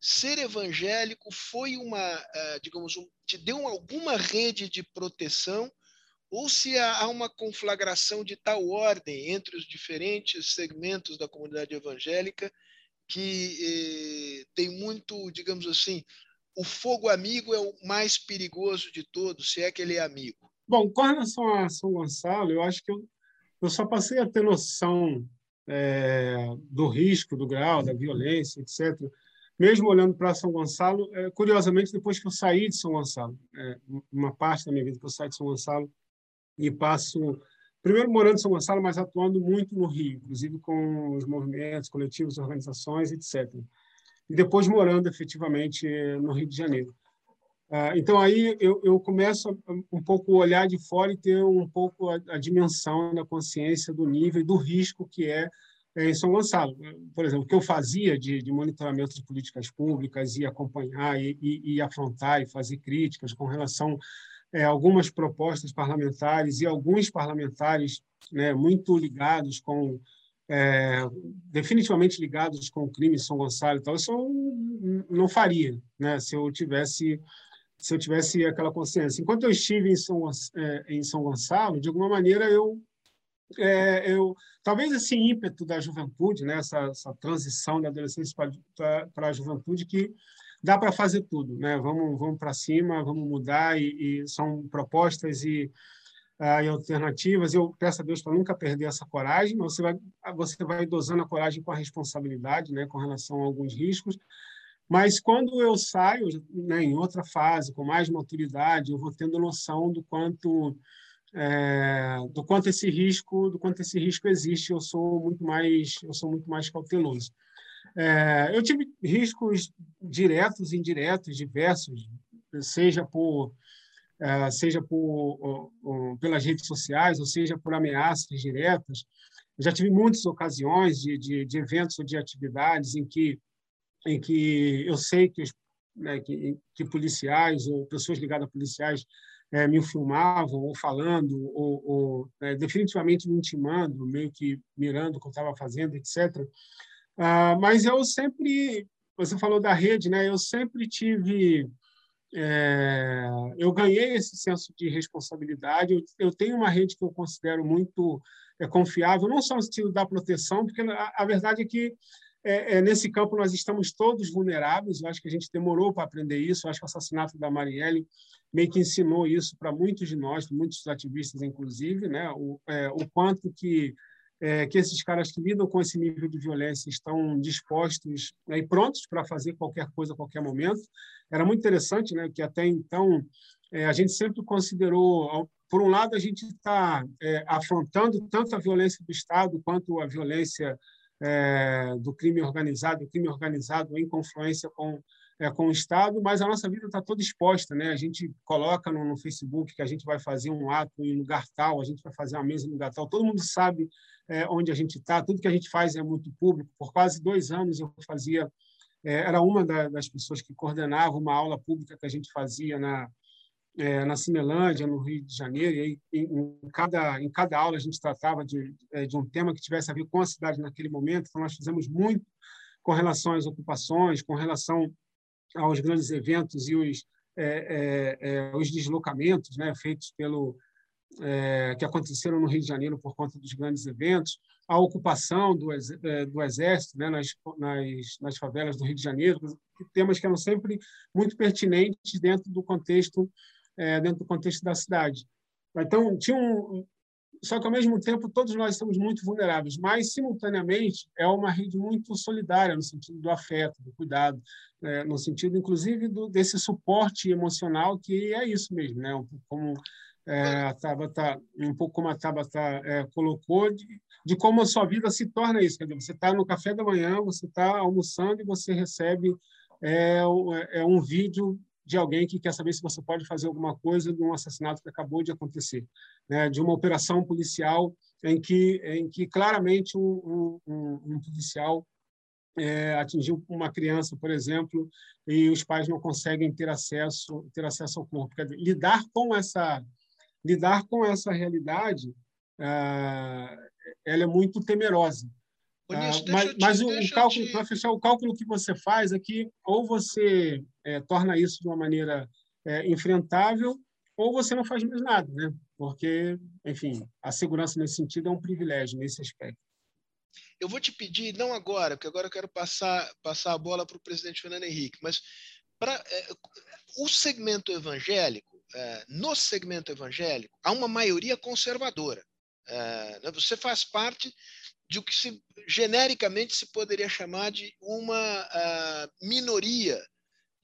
ser evangélico foi uma, uh, digamos, um, te deu alguma rede de proteção ou se há uma conflagração de tal ordem entre os diferentes segmentos da comunidade evangélica que eh, tem muito, digamos assim, o fogo amigo é o mais perigoso de todos, se é que ele é amigo. Bom, com relação a São Gonçalo, eu acho que eu, eu só passei a ter noção é, do risco, do grau, da violência, etc., mesmo olhando para São Gonçalo, é, curiosamente, depois que eu saí de São Gonçalo, é, uma parte da minha vida que eu saí de São Gonçalo e passo, primeiro morando em São Gonçalo, mas atuando muito no Rio, inclusive com os movimentos, coletivos, organizações, etc. E depois morando efetivamente no Rio de Janeiro. Ah, então aí eu, eu começo um pouco olhar de fora e ter um pouco a, a dimensão da consciência do nível e do risco que é é, em São Gonçalo. Por exemplo, o que eu fazia de, de monitoramento de políticas públicas e acompanhar e, e, e, afrontar e fazer críticas com relação é, a algumas propostas parlamentares e alguns parlamentares né, muito ligados com é, definitivamente ligados com o crime em São Gonçalo e tal, isso eu não faria, né, se eu tivesse se eu tivesse aquela consciência. Enquanto eu estive em São, é, em São Gonçalo, de alguma maneira eu é, eu talvez esse ímpeto da juventude, né, essa, essa transição da adolescência para a juventude que dá para fazer tudo, né? Vamos vamos para cima, vamos mudar e, e são propostas e, uh, e, alternativas. Eu peço a Deus para nunca perder essa coragem. Você vai você vai dosando a coragem com a responsabilidade, né, com relação a alguns riscos. Mas quando eu saio, né, em outra fase, com mais maturidade, eu vou tendo noção do quanto é, do quanto esse risco, do quanto esse risco existe, eu sou muito mais, eu sou muito mais cauteloso. É, eu tive riscos diretos indiretos, diversos, seja por seja por pelas redes sociais, ou seja por ameaças diretas. Eu já tive muitas ocasiões de, de, de eventos ou de atividades em que em que eu sei que, né, que, que policiais ou pessoas ligadas a policiais é, me filmavam ou falando ou, ou é, definitivamente me intimando, meio que mirando o que eu estava fazendo, etc. Ah, mas eu sempre, você falou da rede, né? Eu sempre tive, é, eu ganhei esse senso de responsabilidade. Eu, eu, tenho uma rede que eu considero muito é, confiável, não só no sentido da proteção, porque a, a verdade é que é, é, nesse campo nós estamos todos vulneráveis. Eu acho que a gente demorou para aprender isso. Eu acho que o assassinato da Marielle meio que ensinou isso para muitos de nós, muitos ativistas, inclusive, né? o, é, o quanto que, é, que esses caras que lidam com esse nível de violência estão dispostos né, e prontos para fazer qualquer coisa a qualquer momento. Era muito interessante né, que até então é, a gente sempre considerou por um lado, a gente está é, afrontando tanto a violência do Estado quanto a violência é, do crime organizado, o crime organizado em confluência com é, com o Estado, mas a nossa vida está toda exposta, né? A gente coloca no, no, Facebook que a gente vai fazer um ato em lugar tal, a gente vai fazer uma mesa em lugar tal. Todo mundo sabe é, onde a gente está. Tudo que a gente faz é muito público. Por quase dois anos eu fazia, é, era uma da, das pessoas que coordenava uma aula pública que a gente fazia na é, na Cinelândia, no Rio de Janeiro, e aí, em, em, cada, em cada aula a gente tratava de, é, de um tema que tivesse a ver com a cidade naquele momento, então nós fizemos muito com relação às ocupações, com relação aos grandes eventos e os, é, é, é os deslocamentos né, feitos pelo é, que aconteceram no Rio de Janeiro por conta dos grandes eventos, a ocupação do, é, do exército né, nas, nas, nas favelas do Rio de Janeiro, temas que eram sempre muito pertinentes dentro do contexto dentro do contexto da cidade. Então, tinha um, só que, ao mesmo tempo, todos nós estamos muito vulneráveis, mas, simultaneamente, é uma rede muito solidária, no sentido do afeto, do cuidado, é, no sentido, inclusive, do, desse suporte emocional, que é isso mesmo, né? um como é, a Tabata, um pouco como a Tabata é, colocou, de, de, como a sua vida se torna isso. Quer dizer, você está no café da manhã, você está almoçando e você recebe é, é um vídeo de alguém que quer saber se você pode fazer alguma coisa de um assassinato que acabou de acontecer, né? de uma operação policial em que, em que claramente um, um, um policial é, atingir uma criança, por exemplo, e os pais não conseguem ter acesso ter acesso ao corpo. Dizer, lidar com essa lidar com essa realidade, ah, ela é muito temerosa. Ah, mas, mas o, o cálculo, te... para fechar, o cálculo que você faz é que ou você é, torna isso de uma maneira é, enfrentável, ou você não faz mais nada, né? Porque, enfim, a segurança nesse sentido é um privilégio nesse aspecto. Eu vou te pedir, não agora, porque agora eu quero passar, passar a bola para o presidente Fernando Henrique, mas para é, o segmento evangélico, é, no segmento evangélico, há uma maioria conservadora. É, né? você faz parte de o que se, genericamente se poderia chamar de uma uh, minoria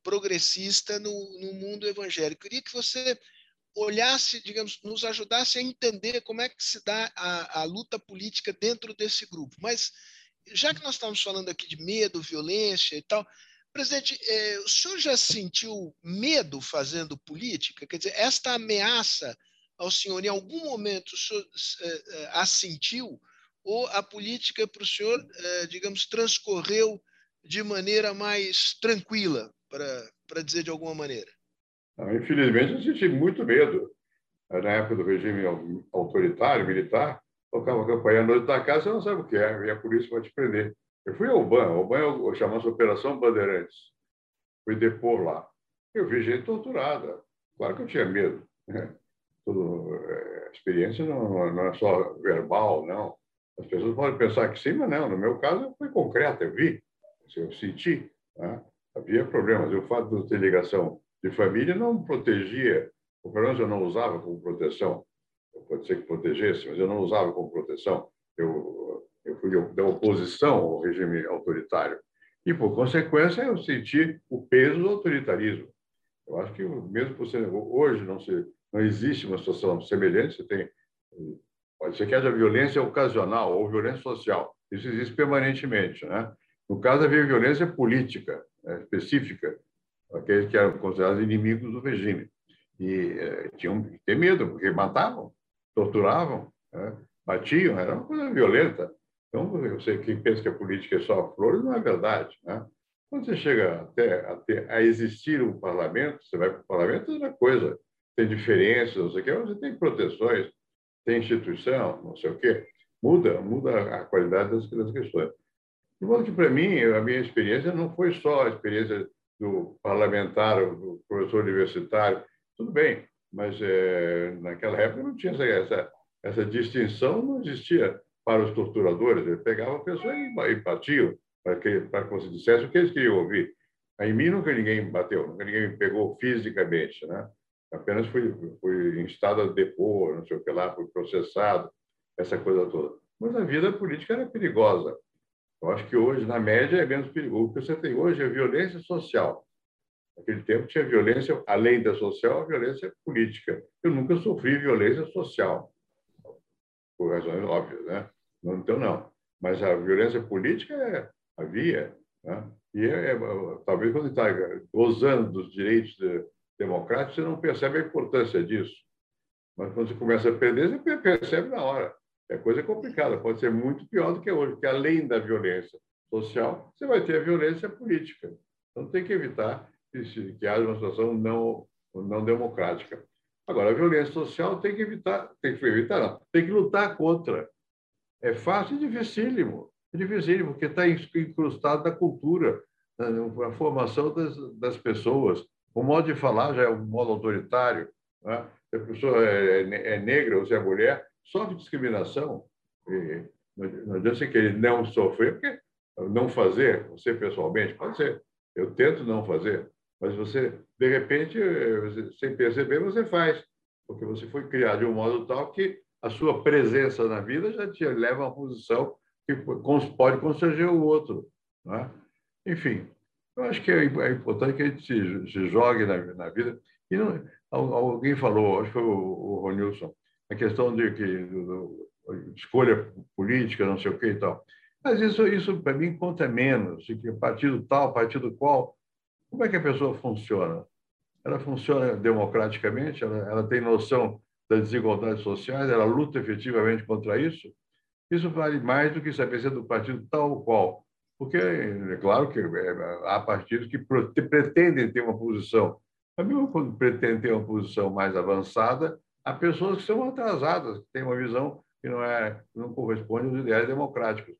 progressista no, no mundo evangélico. Queria que você olhasse, digamos, nos ajudasse a entender como é que se dá a, a luta política dentro desse grupo. Mas, já que nós estamos falando aqui de medo, violência e tal, presidente, eh, o senhor já sentiu medo fazendo política? Quer dizer, esta ameaça ao senhor, em algum momento, o senhor eh, a sentiu? Ou a política para o senhor, eh, digamos, transcorreu de maneira mais tranquila, para dizer de alguma maneira? Não, infelizmente, eu senti muito medo. Na época do regime autoritário, militar, tocava campanha à noite da casa, você não sabe o que é, e a polícia vai te prender. Eu fui ao BAN, o BAN chamava-se Operação Bandeirantes. Fui depor lá. Eu vi gente torturada. Claro que eu tinha medo. Né? Tudo, é, a experiência não, não, é só verbal, não. As pessoas podem pensar que sim, mas não. No meu caso, foi concreto, eu vi, eu senti. Né? Havia problemas. O fato de ter ligação de família não protegia, ou pelo menos eu não usava como proteção. Pode ser que protegesse, mas eu não usava como proteção. Eu, eu fui da oposição ao regime autoritário. E, por consequência, eu senti o peso do autoritarismo. Eu acho que, mesmo ser, hoje não, se, não existe uma situação semelhante, você tem, pode ser que haja violência ocasional ou violência social. Isso existe permanentemente. Né? No caso, havia violência política né, específica, aqueles que eram considerados inimigos do regime. E eh, tinham que ter medo, porque matavam, torturavam, né? batiam, era uma coisa violenta. Então, sei que pensa que a política é só flores, não é verdade. Né? Quando você chega até a, existir um parlamento, você vai para o parlamento, é outra coisa. Tem diferenças, não sei o quê, você tem proteções, tem instituição, não sei o quê. Muda, muda a qualidade das, das questões. De modo que, para mim, a minha experiência não foi só a experiência do parlamentar, do professor universitário, tudo bem, mas é, naquela época não tinha essa, essa, essa, distinção, não existia para os torturadores. Ele pegava a pessoa e, e batiam para que, para que você dissesse o que eles queriam ouvir. Em mim nunca ninguém bateu, nunca ninguém me pegou fisicamente, né? Apenas fui, fui instado a depor, não sei o que lá, fui processado, essa coisa toda. Mas a vida política era perigosa. Eu acho que hoje, na média, é menos perigoso. O que você tem hoje é violência social. Naquele tempo tinha violência, além da social, a violência política. Eu nunca sofri violência social, por razões óbvias, né? Então, não. Mas a violência política é, havia. Né? E é, é, talvez quando está gozando dos direitos democráticos, você não percebe a importância disso. Mas quando você começa a perder, você percebe na hora. É coisa complicada, pode ser muito pior do que hoje, porque além da violência social, você vai ter a violência política. Então tem que evitar que, que haja uma situação não, não democrática. Agora, a violência social tem que evitar, tem que evitar, não, tem que lutar contra. É fácil e dificílimo. É dificílimo, porque está incrustado na cultura, na, formação das, das pessoas. O modo de falar já é um modo autoritário. Né? Se a pessoa é, é negra ou se é mulher, sofre discriminação. E não adianta você querer não sofrer, porque não fazer, você pessoalmente, pode ser. Eu tento não fazer, mas você, de repente, sem perceber, você faz, porque você foi criado de um modo tal que a sua presença na vida já te leva a uma posição que pode constranger o outro. É? Enfim, eu acho que é, é importante que a gente se, se jogue na, na vida. E não, alguém falou, acho que foi o, o Ronilson, a questão de que escolha política, não sei o que e tal. Mas isso, isso para mim conta menos, que partido tal, partido qual, como é que a pessoa funciona? Ela funciona democraticamente, ela, ela tem noção das desigualdades sociais, ela luta efetivamente contra isso. Isso vale mais do que saber se é do partido tal ou qual. Porque é claro que é, há partidos que pretendem ter uma posição, mesmo quando pretendem ter uma posição mais avançada, há pessoas que são atrasadas, que têm uma visão que não, é, não corresponde aos ideais democráticos.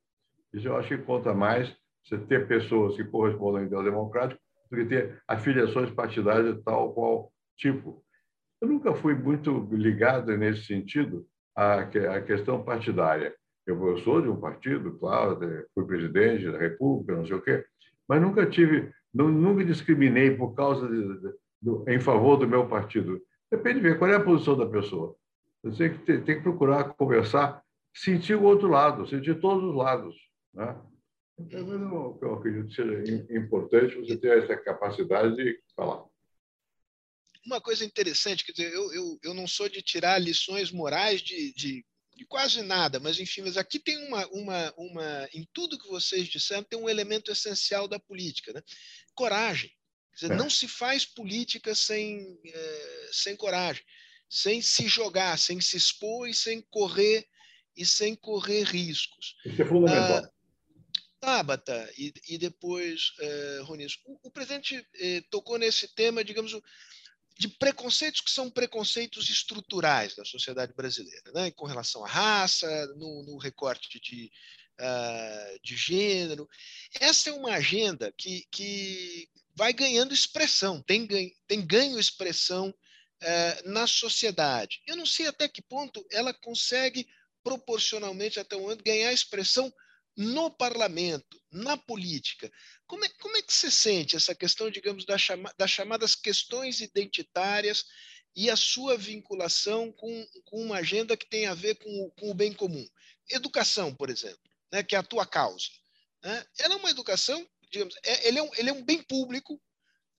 Isso eu acho que conta mais você ter pessoas que correspondem ao ideal democrático do que ter afiliações partidárias de tal qual tipo. Eu nunca fui muito ligado nesse sentido à questão partidária. Eu, sou de um partido, claro, fui presidente da República, não sei o quê, mas nunca tive, nunca discriminei por causa de, de, em favor do meu partido. Depende de ver qual é a posição da pessoa. Você tem que, tem que procurar conversar, sentir o outro lado, sentir todos os lados. Né? Então, eu acredito que seja importante você ter essa capacidade de falar. Uma coisa interessante, quer dizer, eu, eu, eu não sou de tirar lições morais de, de, de quase nada, mas enfim, mas aqui tem uma, uma, uma, em tudo que vocês disseram, tem um elemento essencial da política, né? Coragem. Quer dizer, é. não se faz política sem, é, sem coragem, sem se jogar, sem se expor e sem correr e sem correr riscos. Isso é fundamental. Ah, Tabata e, e depois eh, Ronis. O, o presidente eh, tocou nesse tema, digamos, de preconceitos que são preconceitos estruturais da sociedade brasileira, né? com relação à raça, no, no recorte de, uh, de gênero. Essa é uma agenda que, que vai ganhando expressão, tem, ganho, tem ganho expressão uh, na sociedade. Eu não sei até que ponto ela consegue proporcionalmente até o momento ganhar expressão no parlamento, na política. Como é, como é que você sente essa questão, digamos, das, chama, das chamadas questões identitárias e a sua vinculação com, com uma agenda que tem a ver com o, com o bem comum? Educação, por exemplo, né, que é a tua causa. Né? Ela é uma educação, digamos, é, ele, é um, ele é um bem público,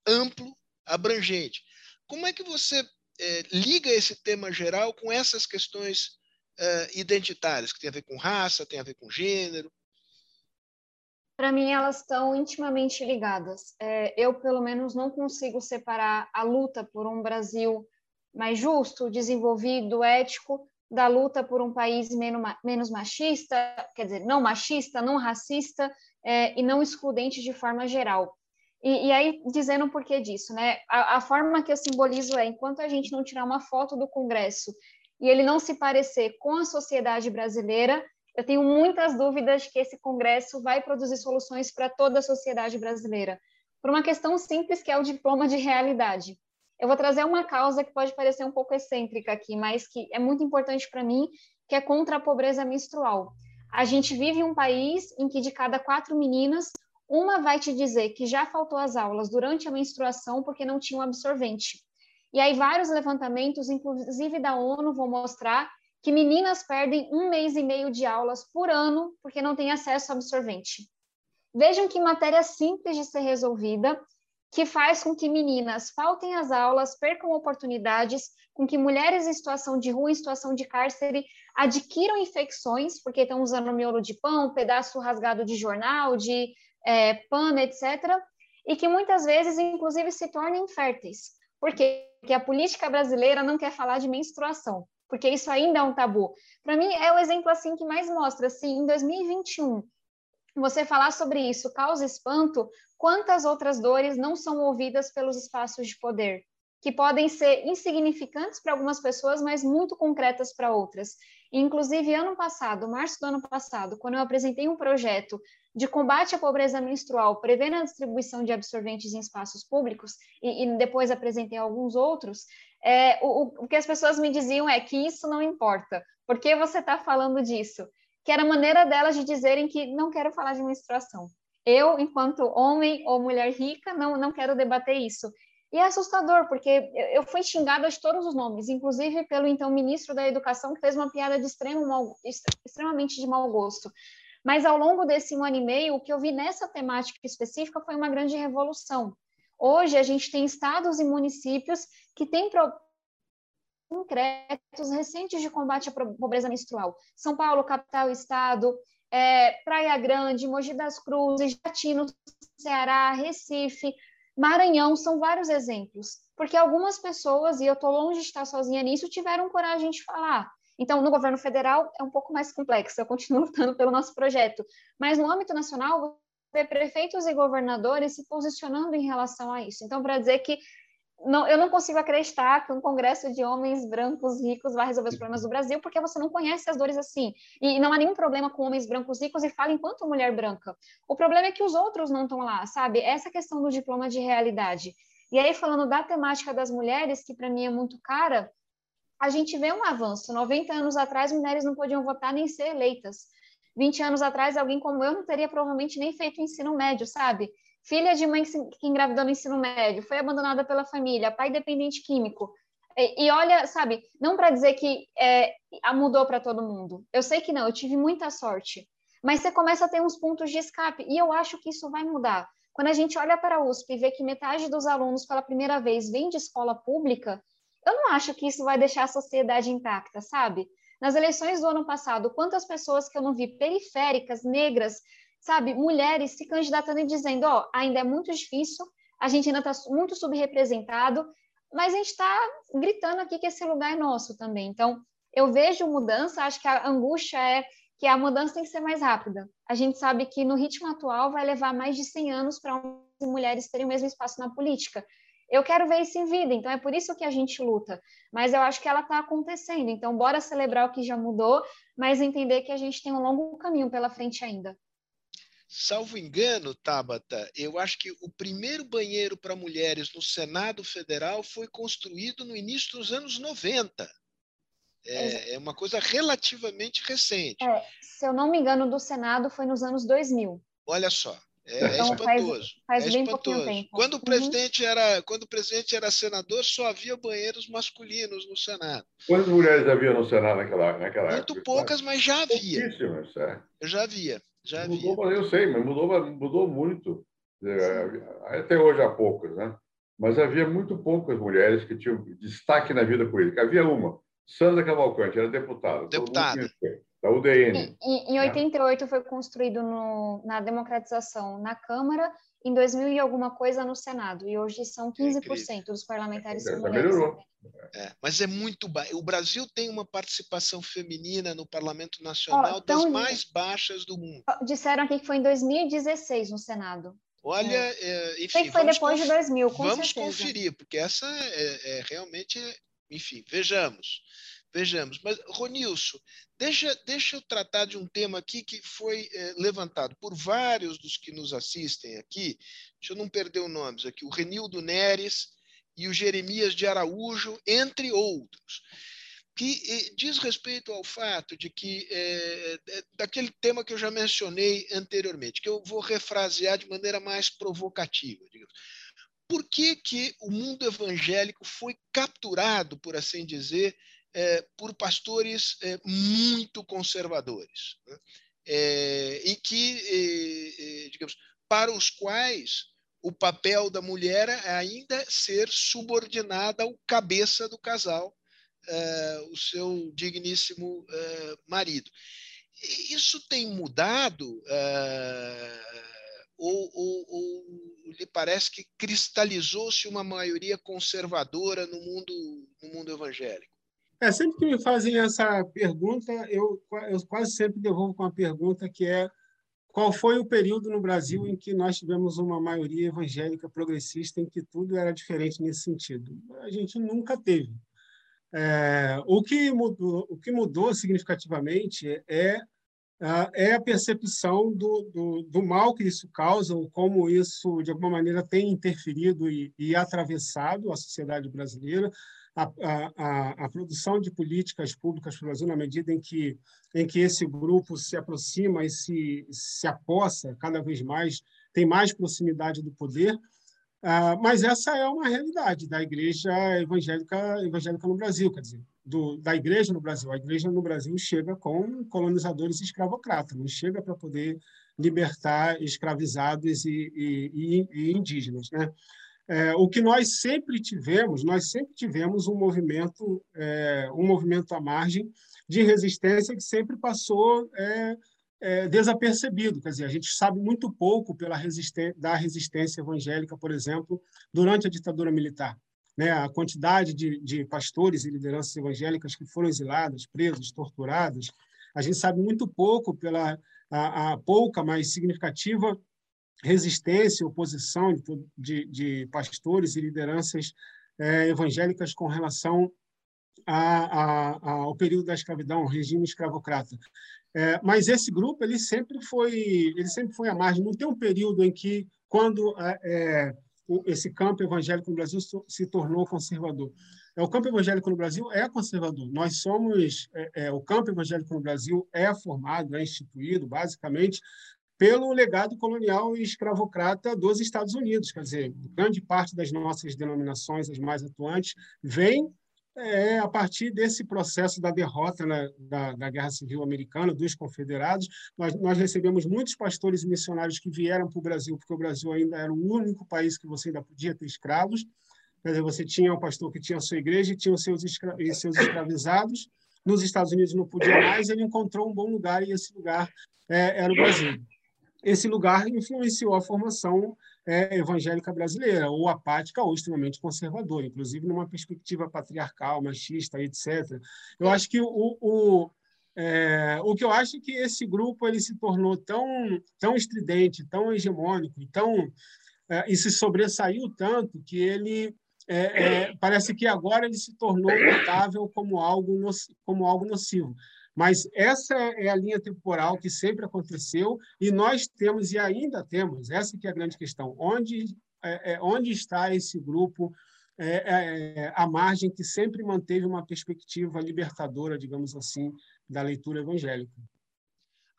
amplo, abrangente. Como é que você é, liga esse tema geral com essas questões é, identitárias, que tem a ver com raça, tem a ver com gênero? Para mim elas estão intimamente ligadas. É, eu, pelo menos, não consigo separar a luta por um Brasil mais justo, desenvolvido, ético, da luta por um país menos machista, quer dizer, não machista, não racista é, e não excludente de forma geral. E, e, aí, dizendo o porquê disso, né? A, a forma que eu simbolizo é, enquanto a gente não tirar uma foto do Congresso e ele não se parecer com a sociedade brasileira, eu tenho muitas dúvidas que esse congresso vai produzir soluções para toda a sociedade brasileira, por uma questão simples que é o diploma de realidade. Eu vou trazer uma causa que pode parecer um pouco excêntrica aqui, mas que é muito importante para mim, que é contra a pobreza menstrual. A gente vive um país em que de cada quatro meninas, uma vai te dizer que já faltou às aulas durante a menstruação porque não tinha um absorvente. E aí vários levantamentos, inclusive da ONU, vão mostrar que meninas perdem um mês e meio de aulas por ano porque não têm acesso ao absorvente. Vejam que matéria simples de ser resolvida, que faz com que meninas faltem às aulas, percam oportunidades, com que mulheres em situação de rua, em situação de cárcere, adquiram infecções, porque estão usando miolo de pão, pedaço rasgado de jornal, de é, pano, etc., e que muitas vezes, inclusive, se tornem inférteis. Por quê? Porque a política brasileira não quer falar de menstruação porque isso ainda é um tabu. Para mim, é o exemplo assim que mais mostra, assim, em 2021, você falar sobre isso causa espanto, quantas outras dores não são ouvidas pelos espaços de poder, que podem ser insignificantes para algumas pessoas, mas muito concretas para outras. Inclusive, ano passado, março do ano passado, quando eu apresentei um projeto de combate à pobreza menstrual, prevendo a distribuição de absorventes em espaços públicos, e, e depois apresentei alguns outros, é, o, o que as pessoas me diziam é que isso não importa. Por que você está falando disso? Que era a maneira delas de dizerem que não quero falar de menstruação. Eu, enquanto homem ou mulher rica, não, não quero debater isso. E é assustador, porque eu fui xingada de todos os nomes, inclusive pelo então ministro da Educação, que fez uma piada de extremo mal, extremamente de mau gosto. Mas ao longo desse um ano e meio, o que eu vi nessa temática específica foi uma grande revolução. Hoje, a gente tem estados e municípios que têm concretos recentes de combate à pobreza menstrual. São Paulo, capital estado, é, Praia Grande, Mogi das Cruzes, Jatino, Ceará, Recife, Maranhão, são vários exemplos. Porque algumas pessoas, e eu estou longe de estar sozinha nisso, tiveram coragem de falar. Então, no governo federal é um pouco mais complexo, eu continuo lutando pelo nosso projeto. Mas no âmbito nacional, ver prefeitos e governadores se posicionando em relação a isso. Então, para dizer que não, eu não consigo acreditar que um congresso de homens brancos ricos vai resolver os problemas do Brasil, porque você não conhece as dores assim. E não há nenhum problema com homens brancos ricos e fala enquanto mulher branca. O problema é que os outros não estão lá, sabe? Essa questão do diploma de realidade. E aí, falando da temática das mulheres, que para mim é muito cara, a gente vê um avanço. 90 anos atrás, mulheres não podiam votar nem ser eleitas. 20 anos atrás, alguém como eu não teria provavelmente nem feito ensino médio, sabe? Filha de mãe que engravidou no ensino médio, foi abandonada pela família, pai dependente químico. E, e olha, sabe, não para dizer que é, mudou para todo mundo. Eu sei que não, eu tive muita sorte. Mas você começa a ter uns pontos de escape, e eu acho que isso vai mudar. Quando a gente olha para a USP e vê que metade dos alunos pela primeira vez vem de escola pública, eu não acho que isso vai deixar a sociedade intacta, sabe? Nas eleições do ano passado, quantas pessoas que eu não vi periféricas, negras, sabe, mulheres se candidatando e dizendo, ó, oh, ainda é muito difícil, a gente ainda está muito subrepresentado, mas a gente está gritando aqui que esse lugar é nosso também. Então, eu vejo mudança, acho que a angústia é que a mudança tem que ser mais rápida. A gente sabe que no ritmo atual vai levar mais de 100 anos para mulheres terem o mesmo espaço na política. Eu quero ver isso em vida, então é por isso que a gente luta. Mas eu acho que ela está acontecendo. Então, bora celebrar o que já mudou, mas entender que a gente tem um longo caminho pela frente ainda. Salvo engano, Tabata, eu acho que o primeiro banheiro para mulheres no Senado Federal foi construído no início dos anos 90. É, é uma coisa relativamente recente. É, se eu não me engano, do Senado foi nos anos 2000. Olha só, é, é então, espantoso. Faz, faz é bem espantoso. tempo. Quando o uhum. presidente uhum. era, quando o presidente era senador, só havia banheiros masculinos no Senado. Quantas mulheres havia no Senado naquela, naquela Muito época? poucas, mas já havia. Pouquíssimas, é. Eu já havia. Já mudou, havia. eu sei, mas mudou, mudou muito. É, até hoje há poucas, né? Mas havia muito poucas mulheres que tinham destaque na vida política. Havia uma, Sandra Cavalcante, era deputada. Deputada. Da UDN. Em, em 88 né? foi construído no, na democratização na Câmara, em 2000 e alguma coisa no Senado. E hoje são 15% é dos parlamentares é, são mulheres. É, mas é muito baixo. O Brasil tem uma participação feminina no Parlamento Nacional oh, das mais baixas do mundo. Disseram aqui que foi em 2016 no Senado. Olha, é. É, enfim. Sei que foi depois de 2000, com Vamos certeza. conferir, porque essa é, é realmente. Enfim, vejamos. Vejamos. Mas, Ronilson, deixa, deixa eu tratar de um tema aqui que foi é, levantado por vários dos que nos assistem aqui. Deixa eu não perder os nomes aqui. O Renildo Neres e o Jeremias de Araújo, entre outros, que eh, diz respeito ao fato de que, é, daquele tema que eu já mencionei anteriormente, que eu vou refrasear de maneira mais provocativa. Digamos. Por que, que o mundo evangélico foi capturado, por assim dizer, é, por pastores é, muito conservadores, né? é, em que, digamos, para os quais o papel da mulher é ainda ser subordinada ao cabeça do casal, o seu digníssimo marido. Isso tem mudado ou, ou, ou lhe parece que cristalizou-se uma maioria conservadora no mundo, no mundo evangélico? É, sempre que me fazem essa pergunta, eu, eu quase sempre devolvo com a pergunta que é qual foi o período no Brasil em que nós tivemos uma maioria evangélica progressista em que tudo era diferente nesse sentido? A gente nunca teve. É, o, que mudou, o que mudou significativamente é, é a percepção do, do, do, mal que isso causa, ou como isso, de alguma maneira, tem interferido e, e atravessado a sociedade brasileira, a, a, a, produção de políticas públicas para o Brasil, na medida em que, em que esse grupo se aproxima e se, se apossa cada vez mais, tem mais proximidade do poder. Uh, mas essa é uma realidade da igreja evangélica, evangélica no Brasil, quer dizer, do, da igreja no Brasil. A igreja no Brasil chega com colonizadores escravocratas, não chega para poder libertar escravizados e, e, e, e indígenas. Né? É, o que nós sempre tivemos, nós sempre tivemos um movimento, é, um movimento à margem de resistência que sempre passou é, é desapercebido. Quer dizer, a gente sabe muito pouco pela resistência, da resistência evangélica, por exemplo, durante a ditadura militar. Né? A quantidade de, de pastores e lideranças evangélicas que foram exiladas, presas, torturadas, a gente sabe muito pouco pela a, a pouca, mas significativa resistência, oposição de, de, pastores e lideranças é, evangélicas com relação a, a, ao período da escravidão, regime escravocrata. É, mas esse grupo ele sempre foi ele sempre foi à margem. Não tem um período em que quando é, é esse campo evangélico no Brasil se tornou conservador. É, o campo evangélico no Brasil é conservador. Nós somos é, é, o campo evangélico no Brasil é formado, é instituído basicamente pelo legado colonial e escravocrata dos Estados Unidos. Quer dizer, grande parte das nossas denominações, as mais atuantes, vem é, a partir desse processo da derrota na, da, da, Guerra Civil Americana, dos confederados. Nós, nós recebemos muitos pastores e missionários que vieram para o Brasil, porque o Brasil ainda era o único país que você ainda podia ter escravos. Quer dizer, você tinha um pastor que tinha a sua igreja e tinha os seus, escra seus escravizados. Nos Estados Unidos não podia mais, ele encontrou um bom lugar e esse lugar é, era o Brasil. Esse lugar influenciou a formação é, evangélica brasileira, ou apática ou extremamente conservadora, inclusive numa perspectiva patriarcal, machista, etc. Eu acho que o, o, é, o que eu acho é que esse grupo ele se tornou tão, tão estridente, tão hegemônico, tão, é, e se sobressaiu tanto que ele é, é, parece que agora ele se tornou notável como algo, como algo nocivo. Mas essa é a linha temporal que sempre aconteceu e nós temos e ainda temos, essa que é a grande questão, onde, é, é onde está esse grupo é, é, é, à margem que sempre manteve uma perspectiva libertadora, digamos assim, da leitura evangélica.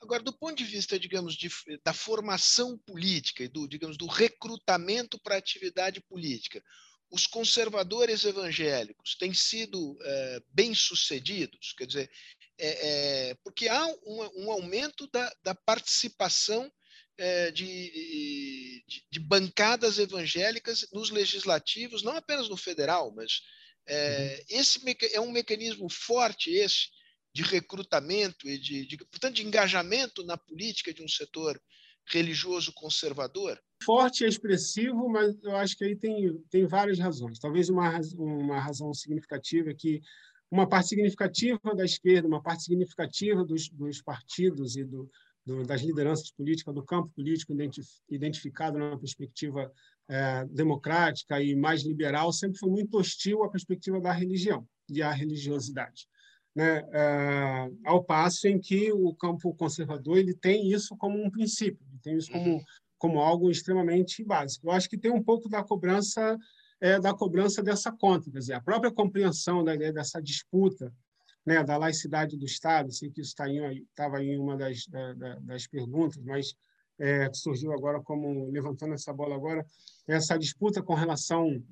Agora, do ponto de vista, digamos, de, da formação política e do, digamos, do recrutamento para atividade política, os conservadores evangélicos têm sido é, bem-sucedidos? Quer dizer, é, é, porque há um, um aumento da, da participação é, de, de, de, bancadas evangélicas nos legislativos, não apenas no federal, mas é, uhum. esse é um mecanismo forte esse de recrutamento e de, de, portanto, de engajamento na política de um setor religioso conservador? Forte e expressivo, mas eu acho que aí tem, tem várias razões. Talvez uma, uma razão significativa é que uma parte significativa da esquerda, uma parte significativa dos, dos partidos e do, do, das lideranças políticas, do campo político identificado numa perspectiva é, democrática e mais liberal, sempre foi muito hostil à perspectiva da religião e à religiosidade. Né? É, ao passo em que o campo conservador ele tem isso como um princípio, tem isso como, uhum. como algo extremamente básico. Eu acho que tem um pouco da cobrança é, da cobrança dessa conta, quer dizer, a própria compreensão da ideia dessa disputa né, da laicidade do Estado, sei que isso estava em, em uma das, da, das perguntas, mas é, surgiu agora como levantando essa bola agora, essa disputa com relação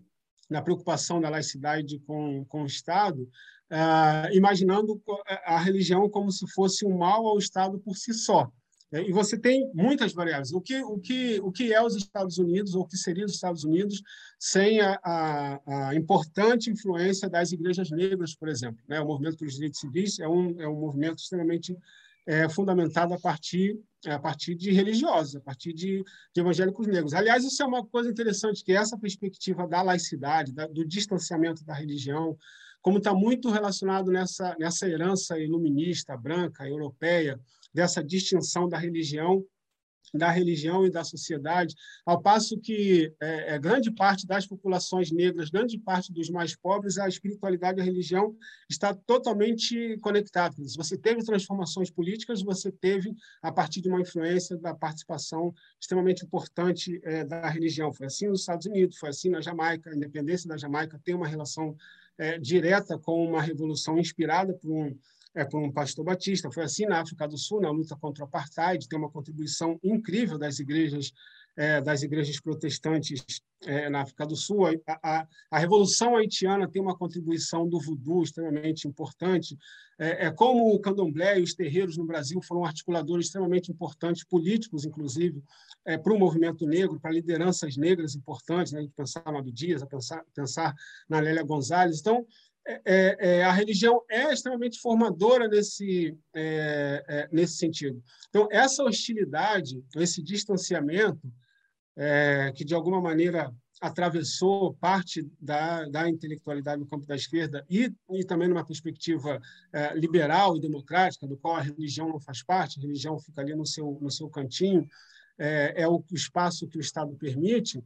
na preocupação da laicidade com, com o Estado, ah, imaginando a religião como se fosse um mal ao Estado por si só. É, e você tem muitas variáveis. O que, o que, o que é os Estados Unidos, ou o que seria os Estados Unidos, sem a, a, a importante influência das igrejas negras, por exemplo? Né? O movimento pelos direitos civis é um, é um movimento extremamente é, fundamentado a partir, a partir de religiosos, a partir de, de, evangélicos negros. Aliás, isso é uma coisa interessante, que essa perspectiva da laicidade, da, do distanciamento da religião, como está muito relacionado nessa, nessa herança iluminista, branca, europeia, dessa distinção da religião da religião e da sociedade, ao passo que é, é, grande parte das populações negras, grande parte dos mais pobres, a espiritualidade e a religião está totalmente conectadas. Você teve transformações políticas, você teve a partir de uma influência da participação extremamente importante é, da religião. Foi assim nos Estados Unidos, foi assim na Jamaica. A independência da Jamaica tem uma relação é, direta com uma revolução inspirada por um é, por um pastor batista. Foi assim na África do Sul, na luta contra o apartheid, tem uma contribuição incrível das igrejas é, das igrejas protestantes é, na África do Sul. A, a, a, Revolução Haitiana tem uma contribuição do voodoo extremamente importante. É, é, como o candomblé e os terreiros no Brasil foram articuladores extremamente importantes, políticos, inclusive, é, para o movimento negro, para lideranças negras importantes, né? a gente pensar no Abdias, a pensar, pensar na Lélia Gonzalez. Então, é, é, é, a religião é extremamente formadora nesse, é, é, nesse sentido. Então, essa hostilidade, esse distanciamento, é, que de alguma maneira atravessou parte da, da intelectualidade no campo da esquerda e, e também numa perspectiva liberal e democrática, do qual a religião não faz parte, a religião fica ali no seu, no seu cantinho, é, o espaço que o Estado permite,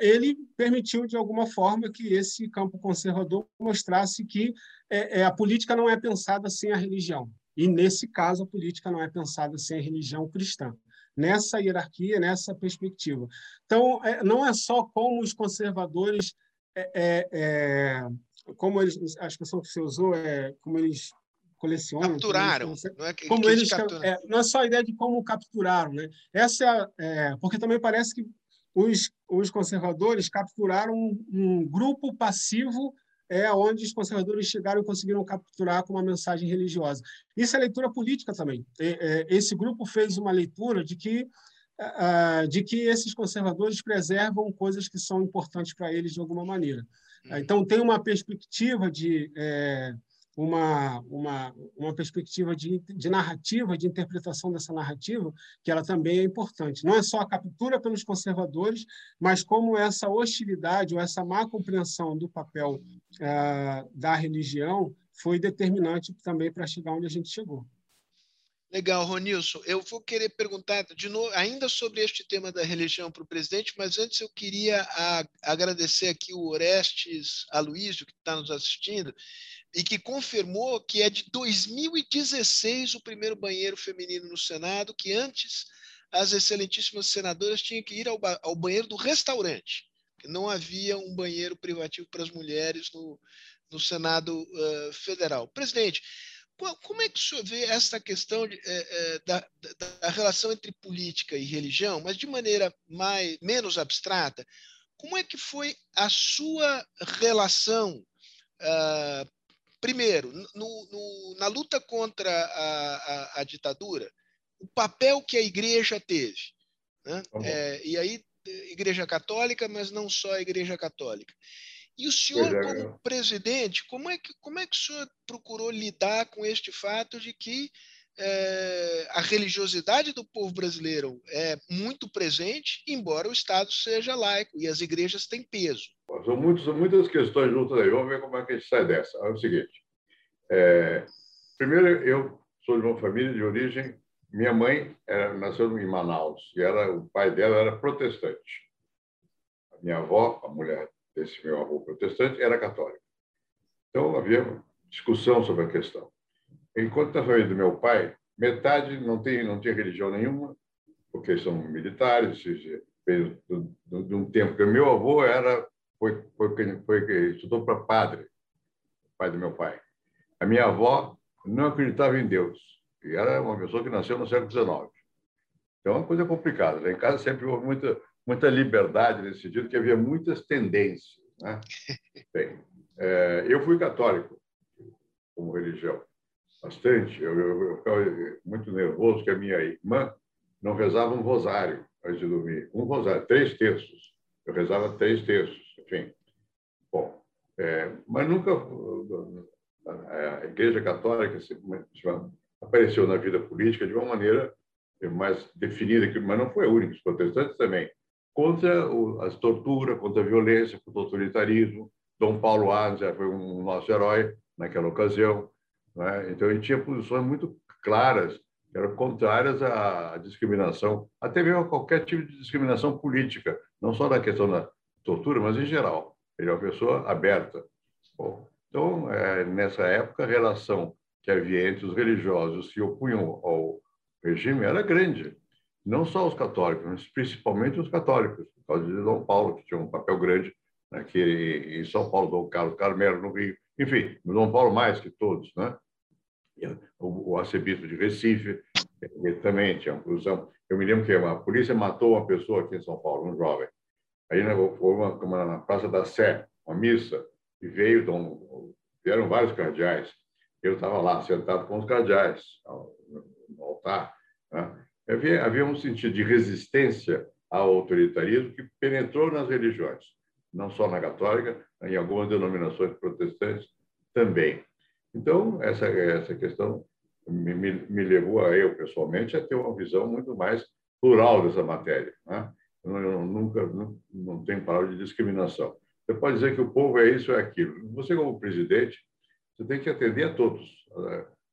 ele permitiu, de alguma forma, que esse campo conservador mostrasse que é, é, a política não é pensada sem a religião. E, nesse caso, a política não é pensada sem a religião cristã. Nessa hierarquia, nessa perspectiva. Então, é, não é só como os conservadores, é, é, é como eles, a expressão que você usou é como eles colecionam. Capturaram. Como eles, não, é que, como que eles, é, não é só a ideia de como capturaram. Né? Essa é, porque também parece que os, os conservadores capturaram um, um grupo passivo é onde os conservadores chegaram e conseguiram capturar com uma mensagem religiosa. Isso é leitura política também. É, esse grupo fez uma leitura de que de que esses conservadores preservam coisas que são importantes para eles de alguma maneira. Uhum. Então tem uma perspectiva de é, uma, uma, uma perspectiva de, de narrativa, de interpretação dessa narrativa, que ela também é importante. Não é só a captura pelos conservadores, mas como essa hostilidade ou essa má compreensão do papel uh, da religião foi determinante também para chegar onde a gente chegou. Legal, Ronilson. Eu vou querer perguntar de novo, ainda sobre este tema da religião para o presidente, mas antes eu queria a, agradecer aqui o Orestes Aloysio, que está nos assistindo, e que confirmou que é de 2016 o primeiro banheiro feminino no Senado, que antes as excelentíssimas senadoras tinham que ir ao, ao banheiro do restaurante, que não havia um banheiro privativo para as mulheres no, no Senado uh, Federal. Presidente, como é que o senhor vê essa questão de, é, da, da, relação entre política e religião, mas de maneira mais, menos abstrata? Como é que foi a sua relação uh, primeiro, no, no, na luta contra a, a, a, ditadura, o papel que a igreja teve. Né? É, e aí, igreja católica, mas não só a igreja católica. E o senhor, é, como é. presidente, como é, que, como é que o senhor procurou lidar com este fato de que é, a religiosidade do povo brasileiro é muito presente, embora o Estado seja laico e as igrejas têm peso. São, muitos, são muitas questões juntas aí. Vamos ver como é que a gente sai dessa. É o seguinte. É, primeiro, eu sou de uma família de origem. Minha mãe era, nasceu em Manaus e era, o pai dela era protestante. A minha avó, a mulher desse meu avô protestante, era católica. Então havia discussão sobre a questão. Enquanto na família do meu pai, metade não tem não tinha religião nenhuma, porque são militares, de, de um tempo que meu avô era foi foi foi, estudou para padre, pai do meu pai. A minha avó não acreditava em Deus e era uma pessoa que nasceu no século XIX. Então é uma coisa complicada. Lá em casa sempre houve muita muita liberdade nesse sentido, que havia muitas tendências. Né? Bem, é, eu fui católico como religião bastante. Eu, eu, eu ficava muito nervoso que a minha irmã não rezava um rosário antes de dormir. Um rosário, três terços. Eu rezava três terços, enfim. Bom, é, mas nunca a Igreja Católica apareceu na vida política de uma maneira mais definida, mas não foi a única. Os protestantes também. Contra as torturas, contra a violência, contra o autoritarismo. Dom Paulo Asa foi um nosso herói naquela ocasião. Né? Então, ele tinha posições muito claras, eram contrárias à discriminação, até mesmo a qualquer tipo de discriminação política, não só na questão da tortura, mas em geral. Ele é uma pessoa aberta. Bom, então, é, nessa época, a relação que havia entre os religiosos que opunham ao regime era grande. Não só os católicos, mas principalmente os católicos, por causa de Dom Paulo, que tinha um papel grande, que em São Paulo, Dom Carlos Carmelo, no Rio, enfim, Dom Paulo mais que todos, né? o, arcebispo de Recife, ele também tinha posição. Eu me lembro que a polícia matou uma pessoa aqui em São Paulo, um jovem. Aí né, uma, uma, na Praça da Sé, uma missa, e veio, então, vieram vários cardeais. Eu estava lá, sentado com os cardeais, no altar. Né? Havia, havia um sentido de resistência ao autoritarismo que penetrou nas religiões, não só na católica, em algumas denominações protestantes também. Então, essa, essa questão me, me, me, levou a eu, pessoalmente, a ter uma visão muito mais plural dessa matéria. Né? Eu, eu nunca não, não tenho palavra de discriminação. Você pode dizer que o povo é isso ou é aquilo. Você, como presidente, você tem que atender a todos,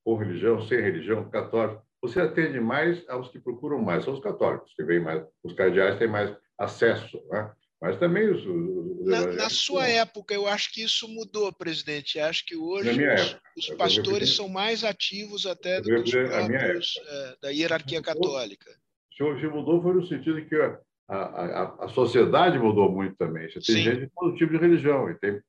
com religião, sem religião, católico. você atende mais aos que procuram mais, são os católicos, que vêm mais, os cardeais têm mais acesso, né? Mas também os. os na, na, sua época, eu acho que isso mudou, presidente. Acho que hoje os, época, os, pastores são mais ativos até do que os próprios é, da hierarquia católica. O que mudou foi no sentido que a, a, a, sociedade mudou muito também. Você tem Sim. gente de todo tipo de religião. E, tem.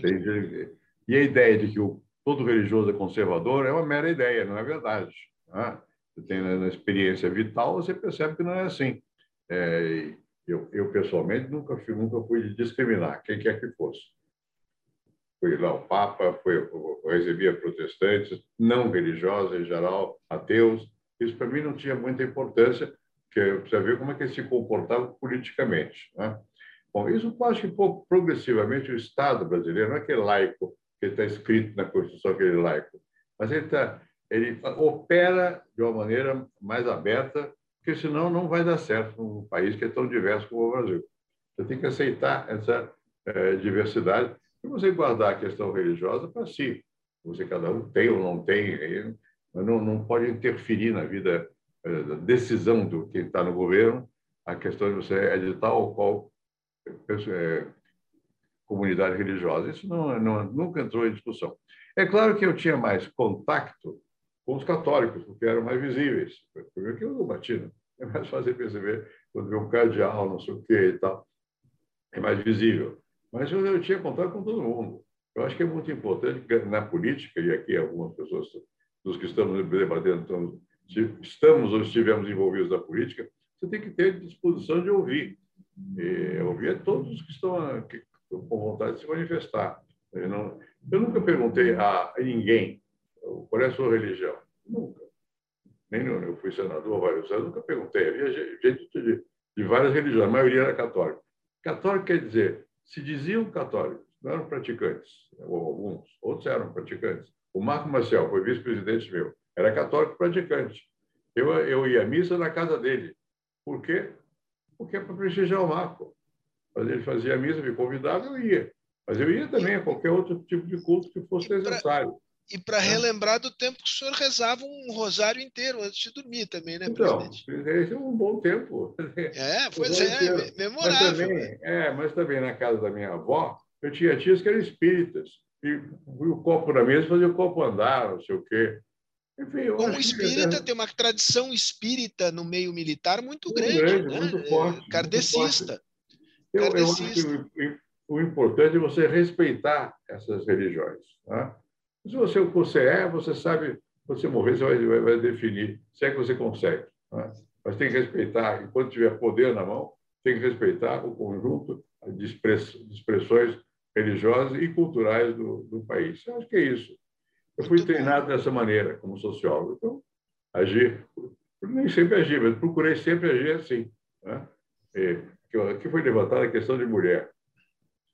Tem, e a ideia de que o, todo religioso é conservador é uma mera ideia, não é verdade. Né? Você tem na, na experiência vital, você percebe que não é assim. É, eu, eu, pessoalmente, nunca fui, nunca fui discriminar, quem quer que fosse. Fui lá o Papa, eu recebia protestantes, não religiosos em geral, ateus. Isso para mim não tinha muita importância, porque precisa ver como é que eles se comportavam politicamente. Né? Bom, isso acho que progressivamente o Estado brasileiro, não é aquele laico que está escrito na Constituição, aquele laico, mas ele, tá, ele opera de uma maneira mais aberta porque senão não vai dar certo num país que é tão diverso como o Brasil. Você tem que aceitar essa é, diversidade e você guardar a questão religiosa para si. Você cada um tem ou não tem, mas não, não pode interferir na vida, é, da decisão do quem está no governo, a questão de você de tal ou qual é, comunidade religiosa. Isso não, não, nunca entrou em discussão. É claro que eu tinha mais contato com os católicos, porque eram mais visíveis. Foi que eu bati, né? É mais fácil perceber quando vê um cardeal, não sei o quê e tal. É mais visível. Mas eu, eu tinha contato com todo mundo. Eu acho que é muito importante na política, e aqui algumas pessoas dos que estamos debatendo, estamos, estamos ou estivemos envolvidos na política, você tem que ter disposição de ouvir. E ouvir todos os que estão com vontade de se manifestar. Eu, não, eu nunca perguntei a ninguém qual é a sua religião? Nunca. Nem eu, eu fui senador vários anos, nunca perguntei. Havia gente de, de várias religiões, a maioria era católica. Católico quer dizer, se diziam católicos, não eram praticantes, ou alguns, outros eram praticantes. O Marco Marcel foi vice-presidente meu, era católico praticante. Eu, eu ia à missa na casa dele. Por quê? Porque é para prestigiar o Marco. Mas ele fazia a missa, me convidava, eu ia. Mas eu ia também a qualquer outro tipo de culto que fosse necessário. E para é. relembrar do tempo que o senhor rezava um rosário inteiro antes de dormir também, né, então, presidente? Esse é um bom tempo. É, pois é, memorável. Mas também, né? é, mas também na casa da minha avó, eu tinha tias que eram espíritas. E o copo na mesa fazia o copo andar, não sei o quê. Enfim, Como espírita, que... tem uma tradição espírita no meio militar muito, muito grande, grande né? muito forte. Kardecista. Eu, eu acho que o importante é você respeitar essas religiões. Né? Se você, o que você é, você sabe, você morrer, você vai, vai, vai definir se é que você consegue. Né? Mas tem que respeitar, enquanto tiver poder na mão, tem que respeitar o conjunto de expressões religiosas e culturais do, do país. Eu acho que é isso. Eu fui treinado dessa maneira, como sociólogo. Então, agir, nem sempre agir, mas procurei sempre agir assim. Né? E, aqui foi levantada a questão de mulher.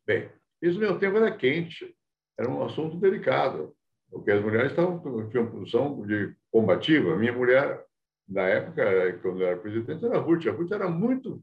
Bem, isso no meu tempo era quente, era um assunto delicado porque as mulheres estavam, tinham posição de combativa. Minha mulher, na época, quando eu era presidente, era a Ruth. A Ruth era muito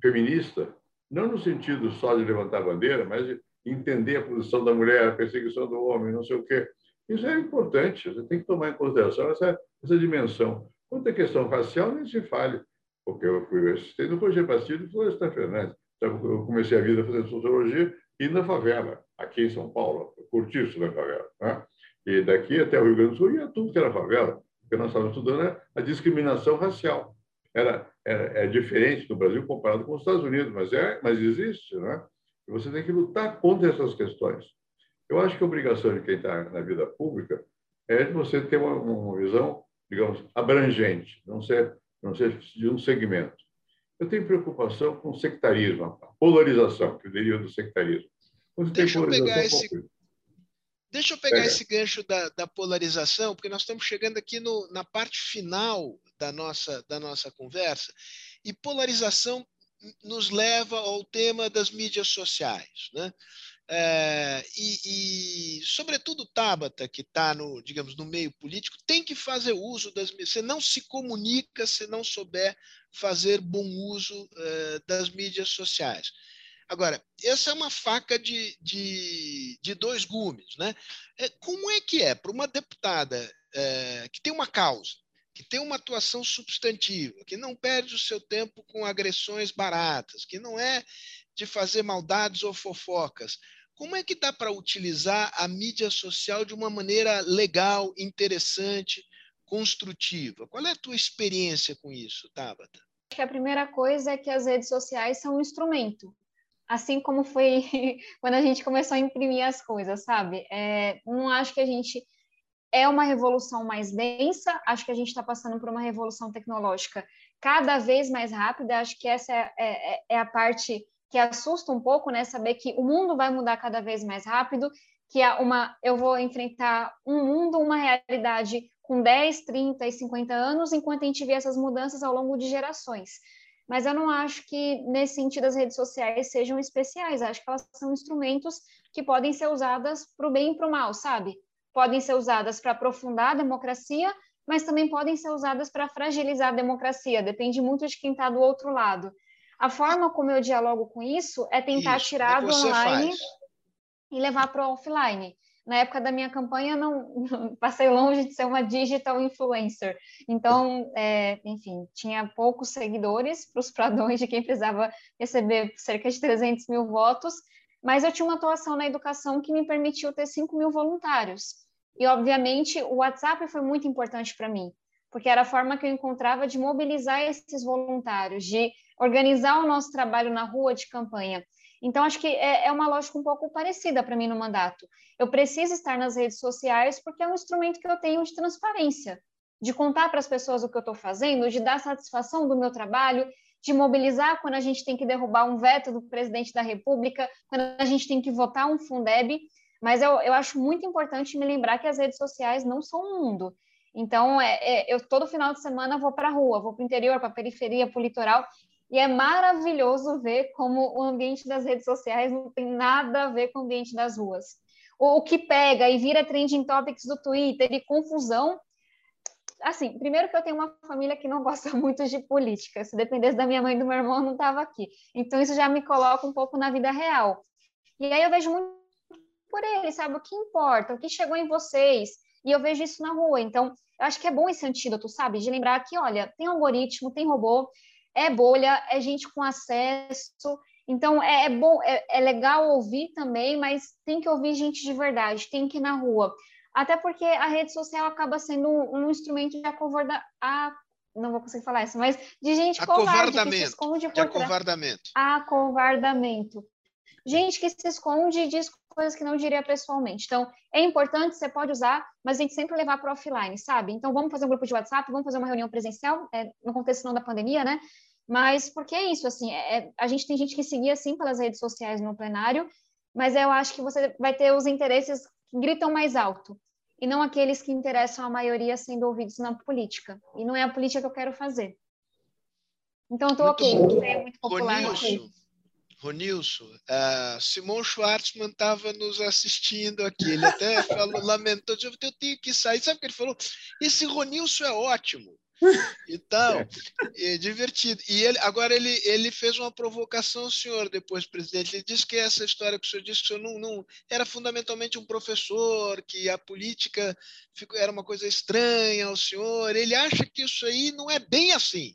feminista, não no sentido só de levantar a bandeira, mas de entender a posição da mulher, a perseguição do homem, não sei o quê. Isso é importante, você tem que tomar em consideração essa, essa dimensão. Quanto à questão racial, nem se fale, porque eu fui assistente do Roger Bastilho e Florestan Fernandes. Então, eu comecei a vida fazendo sociologia e na favela, aqui em São Paulo, curtiço na favela. Né? E daqui até o Rio Grande do Sul ia tudo que era favela. O que nós estávamos estudando a discriminação racial. Era, era, é diferente do Brasil comparado com os Estados Unidos, mas, é, mas existe, né? E você tem que lutar contra essas questões. Eu acho que a obrigação de quem está na vida pública é de você ter uma, uma visão, digamos, abrangente, não ser, não ser de um segmento. Eu tenho preocupação com o sectarismo, a polarização que deriva do sectarismo. Deixa eu pegar esse, Deixa eu pegar é. esse gancho da, da, polarização, porque nós estamos chegando aqui no, na parte final da nossa, da nossa conversa, e polarização nos leva ao tema das mídias sociais. Né? É, e, e, sobretudo, Tabata, que está no, digamos, no meio político, tem que fazer uso das Você não se comunica se não souber fazer bom uso é, das mídias sociais. Agora, essa é uma faca de, de, de dois gumes. Né? É, como é que é para uma deputada é, que tem uma causa, que tem uma atuação substantiva, que não perde o seu tempo com agressões baratas, que não é de fazer maldades ou fofocas. Como é que dá para utilizar a mídia social de uma maneira legal, interessante, construtiva? Qual é a tua experiência com isso, Tabata? Que a primeira coisa é que as redes sociais são um instrumento. Assim como foi quando a gente começou a imprimir as coisas, sabe? É, não acho que a gente é uma revolução mais densa, acho que a gente está passando por uma revolução tecnológica cada vez mais rápida, acho que essa é, é, é, a parte que assusta um pouco, né? Saber que o mundo vai mudar cada vez mais rápido, que é uma, eu vou enfrentar um mundo, uma realidade com 10, 30 e 50 anos, enquanto a gente vê essas mudanças ao longo de gerações. Mas eu não acho que, nesse sentido, as redes sociais sejam especiais. Acho que elas são instrumentos que podem ser usadas para o bem e para o mal, sabe? Podem ser usadas para aprofundar a democracia, mas também podem ser usadas para fragilizar a democracia. Depende muito de quem está do outro lado. A forma como eu dialogo com isso é tentar isso, tirar do online faz? e levar para o offline na época da minha campanha, não passei longe de ser uma digital influencer. Então, é, enfim, tinha poucos seguidores para os pradões de quem precisava receber cerca de 300 mil votos, mas eu tinha uma atuação na educação que me permitiu ter 5 mil voluntários. E, obviamente, o WhatsApp foi muito importante para mim, porque era a forma que eu encontrava de mobilizar esses voluntários, de organizar o nosso trabalho na rua de campanha. Então, acho que é, é uma lógica um pouco parecida para mim no mandato. Eu preciso estar nas redes sociais porque é um instrumento que eu tenho de transparência, de contar para as pessoas o que eu estou fazendo, de dar satisfação do meu trabalho, de mobilizar quando a gente tem que derrubar um veto do presidente da República, quando a gente tem que votar um Fundeb. Mas eu, eu acho muito importante me lembrar que as redes sociais não são um mundo. Então, é, é, eu todo final de semana vou para a rua, vou para o interior, para a periferia, para o litoral, e é maravilhoso ver como o ambiente das redes sociais não tem nada a ver com o ambiente das ruas. O, que pega e vira trending topics do Twitter e confusão. Assim, primeiro que eu tenho uma família que não gosta muito de política. Se dependesse da minha mãe e do meu irmão, eu não estava aqui. Então, isso já me coloca um pouco na vida real. E aí eu vejo muito por eles, sabe? O que importa, o que chegou em vocês. E eu vejo isso na rua. Então, eu acho que é bom esse antídoto, sabe? De lembrar que, olha, tem algoritmo, tem robô, é bolha, é gente com acesso. Então, é, é bom, é, é, legal ouvir também, mas tem que ouvir gente de verdade, tem que ir na rua. Até porque a rede social acaba sendo um, um instrumento de acovardar. A, não vou conseguir falar isso, mas de gente covarde que se esconde por de acovardamento. Acovardamento. Gente que se esconde e diz coisas que não diria pessoalmente. Então, é importante, você pode usar, mas a gente sempre levar para offline, sabe? Então, vamos fazer um grupo de WhatsApp, vamos fazer uma reunião presencial, é, no contexto não da pandemia, né? Mas porque é isso, assim, é, é, a gente tem gente que seguia assim pelas redes sociais no plenário, mas eu acho que você vai ter os interesses que gritam mais alto e não aqueles que interessam a maioria sendo ouvidos na política. E não é a política que eu quero fazer. Então, estou ok, é muito popular. Ronilson, Ronilson uh, Simon Schwartzman estava nos assistindo aqui. Ele até falou, lamentou, eu tenho que sair. Sabe o que ele falou? Esse Ronilson é ótimo e tal. É divertido. E ele, agora ele, ele fez uma provocação ao senhor depois, presidente. Ele disse que essa história que o senhor disse que o senhor não, não era fundamentalmente um professor, que a política ficou, era uma coisa estranha ao senhor. Ele acha que isso aí não é bem assim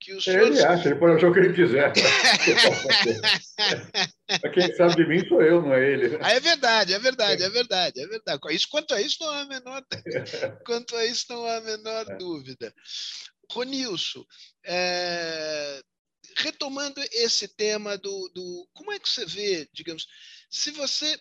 que o senhor... Ele acha, ele pode achar o que ele quiser. Quem sabe de mim sou eu, não é ele. Ah, é verdade, é verdade, é verdade, é verdade. Isso, quanto a isso, não há a menor, quanto a isso, não há a menor é. dúvida. Ronilson, é... retomando esse tema do, do. Como é que você vê, digamos, se você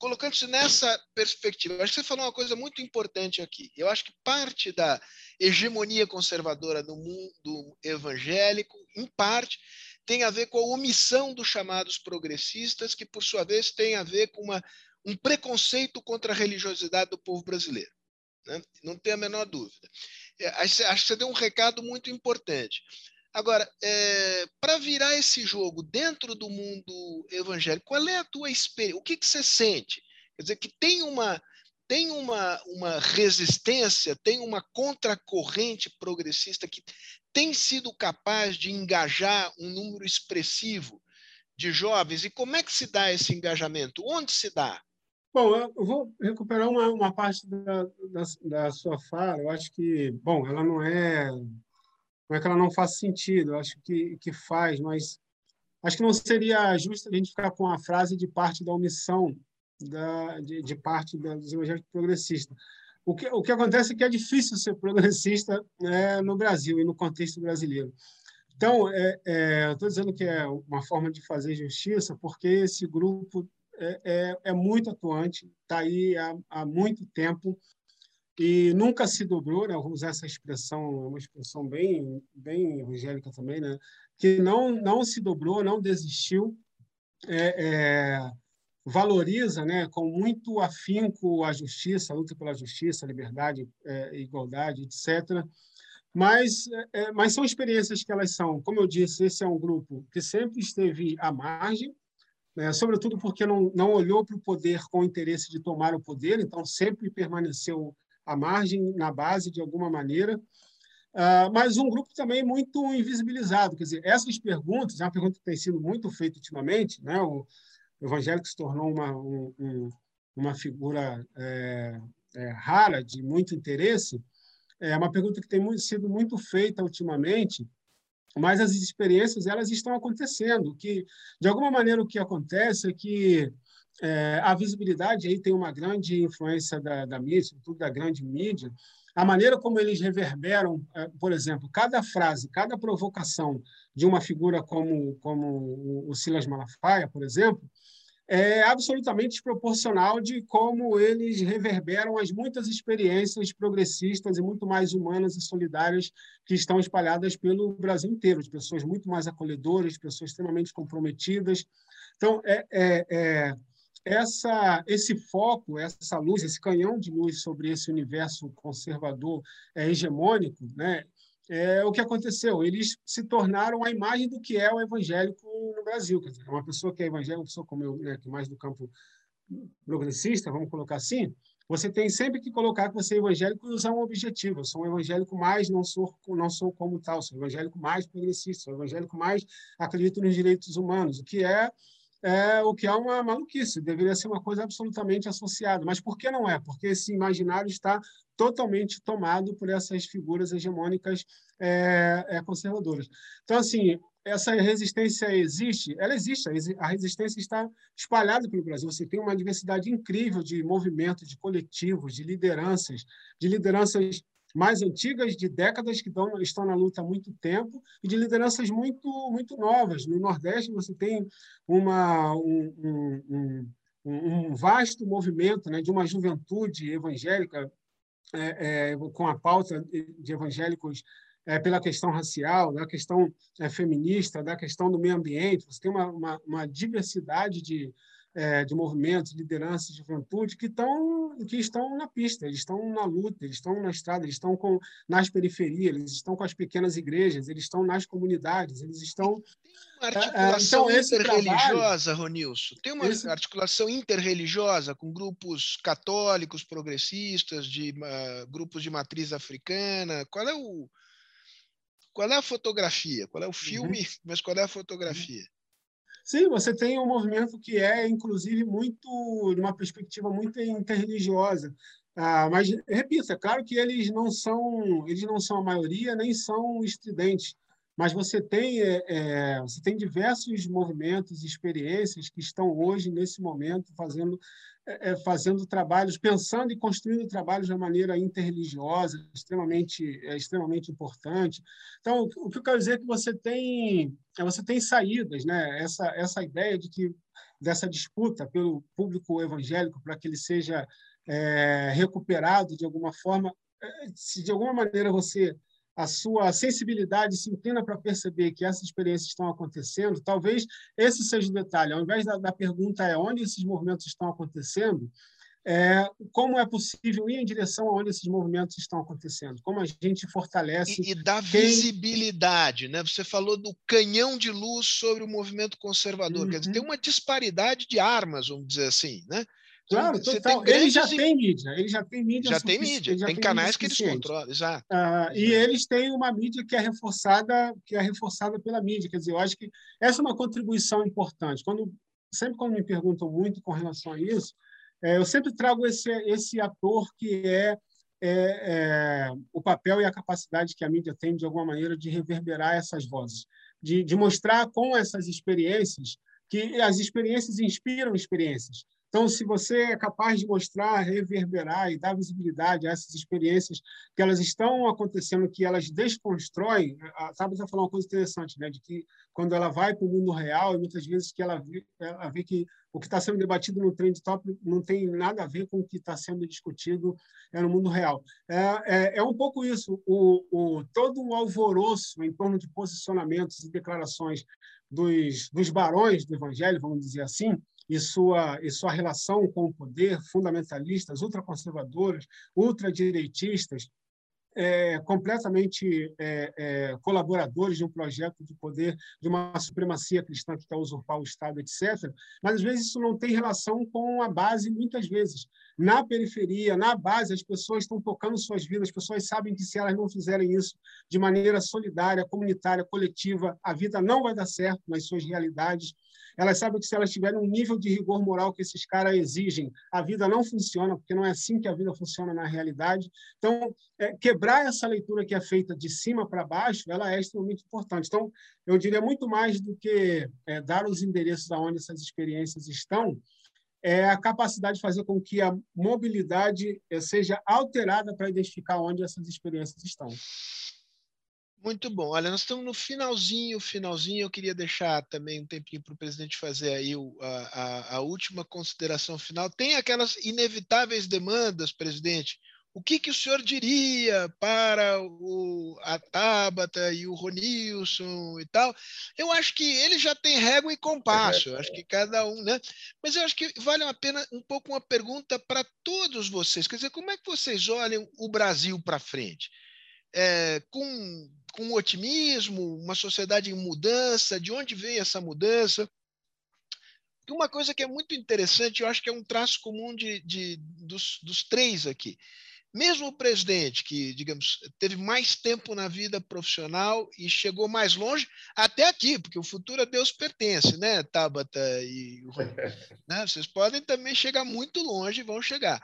colocando-se nessa perspectiva, acho que você falou uma coisa muito importante aqui. Eu acho que parte da hegemonia conservadora do mundo evangélico, em parte, tem a ver com a omissão dos chamados progressistas, que, por sua vez, tem a ver com uma, um preconceito contra a religiosidade do povo brasileiro. Né? Não tem a menor dúvida. É, acho que você deu um recado muito importante. Agora, é, para virar esse jogo dentro do mundo evangélico, qual é a tua experiência? O que, que você sente? Quer dizer, que tem uma, tem uma, uma resistência, tem uma contracorrente progressista que tem sido capaz de engajar um número expressivo de jovens. E como é que se dá esse engajamento? Onde se dá? Bom, eu vou recuperar uma, uma parte da, da, da, sua fala. Eu acho que, bom, ela não é, não é que ela não faça sentido. Acho que, que faz, mas acho que não seria justo a gente ficar com a frase de parte da omissão da, de, de parte dos evangélicos progressistas. O que, o que acontece é que é difícil ser progressista né, no Brasil e no contexto brasileiro. Então, é, é, eu estou dizendo que é uma forma de fazer justiça, porque esse grupo é, é, é muito atuante, está aí há, há, muito tempo e nunca se dobrou, né? vou usar essa expressão, uma expressão bem, bem evangélica também, né? que não, não se dobrou, não desistiu, é, é, valoriza né, com muito afinco a justiça, a luta pela justiça, a liberdade, é, igualdade, etc., mas, é, mas são experiências que elas são, como eu disse, esse é um grupo que sempre esteve à margem, né, sobretudo porque não, não olhou para o poder com o interesse de tomar o poder, então sempre permaneceu à margem, na base, de alguma maneira. Uh, mas um grupo também muito invisibilizado. Quer dizer, essas perguntas, é uma pergunta que tem sido muito feita ultimamente, né? o, o evangélico se tornou uma, um, uma figura é, é, rara, de muito interesse, é uma pergunta que tem muito, sido muito feita ultimamente, mas as experiências elas estão acontecendo. Que de alguma maneira o que acontece é que é, a visibilidade aí tem uma grande influência da, da mídia, sobretudo da grande mídia. A maneira como eles reverberam, é, por exemplo, cada frase, cada provocação de uma figura como, como o Silas Malafaia, por exemplo, é absolutamente desproporcional de como eles reverberam as muitas experiências progressistas e muito mais humanas e solidárias que estão espalhadas pelo Brasil inteiro, de pessoas muito mais acolhedoras, pessoas extremamente comprometidas. Então, é, é, é essa, esse foco, essa luz, esse canhão de luz sobre esse universo conservador é, hegemônico, né, é o que aconteceu. Eles se tornaram a imagem do que é o evangélico no Brasil. Quer dizer, uma pessoa que é evangélica, uma pessoa como eu, né, que é mais do campo progressista, vamos colocar assim, você tem sempre que colocar que você é evangélico e usar um objetivo. Eu sou um evangélico mais, não sou, não sou como tal, sou evangélico mais progressista, sou evangélico mais acredito nos direitos humanos, o que é é, o que é uma maluquice, deveria ser uma coisa absolutamente associada. Mas por que não é? Porque esse imaginário está totalmente tomado por essas figuras hegemônicas é, é, conservadoras. Então, assim, essa resistência existe? Ela existe, a resistência está espalhada pelo Brasil. Você tem uma diversidade incrível de movimentos, de coletivos, de lideranças, de lideranças mais antigas, de décadas, que estão, na luta há muito tempo, e de lideranças muito, muito novas. No Nordeste, você tem uma, um, um, um, um vasto movimento né, de uma juventude evangélica é, é, com a pauta de evangélicos é, pela questão racial, da questão é, feminista, da questão do meio ambiente. Você tem uma, uma, uma diversidade de, é, de movimentos, lideranças, juventude que estão que estão na pista, eles estão na luta, eles estão na estrada, eles estão com nas periferias, eles estão com as pequenas igrejas, eles estão nas comunidades, eles estão tem uma é, é, articulação então, interreligiosa, Ronilson. Tem uma esse... articulação interreligiosa com grupos católicos, progressistas, de uh, grupos de matriz africana. Qual é o qual é a fotografia? Qual é o filme? Uhum. Mas qual é a fotografia? Sim, você tem um movimento que é, inclusive, muito de uma perspectiva muito interreligiosa. Ah, mas repito, é claro que eles não são eles não são a maioria nem são estridentes, mas você tem é, você tem diversos movimentos, experiências que estão hoje nesse momento fazendo é, fazendo trabalhos, pensando e construindo trabalhos de maneira interreligiosa, extremamente, é, extremamente importante. Então, o que eu quero dizer é que você tem, você tem saídas, né? essa, essa ideia de que dessa disputa pelo público evangélico para que ele seja é, recuperado de alguma forma, se de alguma maneira você a sua sensibilidade se inclina para perceber que essas experiências estão acontecendo, talvez esse seja o detalhe. Ao invés da, da pergunta é onde esses movimentos estão acontecendo, é, como é possível ir em direção a onde esses movimentos estão acontecendo? Como a gente fortalece. E, e dá quem... visibilidade, né? Você falou do canhão de luz sobre o movimento conservador. Uhum. Quer dizer, tem uhum. uma disparidade de armas, vamos dizer assim, né? Claro, total. Ele já tem mídia, ele já tem mídia. Já tem mídia, tem, tem canais que eles controlam, exato. Ah, e eles têm uma mídia que é reforçada, que é reforçada pela mídia. Quer dizer, eu acho que essa é uma contribuição importante. Quando sempre quando me perguntam muito com relação a isso, é, eu sempre trago esse, esse ator que é, é, é, o papel e a capacidade que a mídia tem, de alguma maneira, de reverberar essas vozes, de, de mostrar com essas experiências que as experiências inspiram experiências. Então, se você é capaz de mostrar, reverberar e dar visibilidade a essas experiências que elas estão acontecendo, que elas desconstroem, a Tabata está falando uma coisa interessante, né? de que quando ela vai para o mundo real, muitas vezes que ela vê, ela vê que o que está sendo debatido no Trend Top não tem nada a ver com o que está sendo discutido é, no mundo real. É, é, é um pouco isso, o, o, todo o alvoroço em torno de posicionamentos e declarações dos, dos barões do evangelho, vamos dizer assim, e sua, e sua relação com o poder, fundamentalistas, ultraconservadores, ultradireitistas, é, completamente é, é, colaboradores de um projeto de poder, de uma supremacia cristã que quer usurpar o Estado, etc. Mas, às vezes, isso não tem relação com a base, muitas vezes. Na periferia, na base, as pessoas estão tocando suas vidas, as pessoas sabem que, se elas não fizerem isso de maneira solidária, comunitária, coletiva, a vida não vai dar certo nas suas realidades. Elas sabem que se elas tiverem um nível de rigor moral que esses caras exigem, a vida não funciona, porque não é assim que a vida funciona na realidade. Então, é, quebrar essa leitura que é feita de cima para baixo, ela é extremamente importante. Então, eu diria muito mais do que é, dar os endereços aonde essas experiências estão, é a capacidade de fazer com que a mobilidade é, seja alterada para identificar onde essas experiências estão. Muito bom. Olha, nós estamos no finalzinho, finalzinho. Eu queria deixar também um tempinho para o presidente fazer aí o, a, a, última consideração final. Tem aquelas inevitáveis demandas, presidente. O que, que o senhor diria para o, a Tabata e o Ronilson e tal? Eu acho que ele já tem régua e compasso. Acho que cada um, né? Mas eu acho que vale a pena um pouco uma pergunta para todos vocês. Quer dizer, como é que vocês olham o Brasil para frente? É, com com otimismo, uma sociedade em mudança, de onde vem essa mudança? Uma coisa que é muito interessante, eu acho que é um traço comum de, de dos, dos três aqui. Mesmo o presidente, que, digamos, teve mais tempo na vida profissional e chegou mais longe, até aqui, porque o futuro a Deus pertence, né, Tabata e né? Vocês podem também chegar muito longe, vão chegar.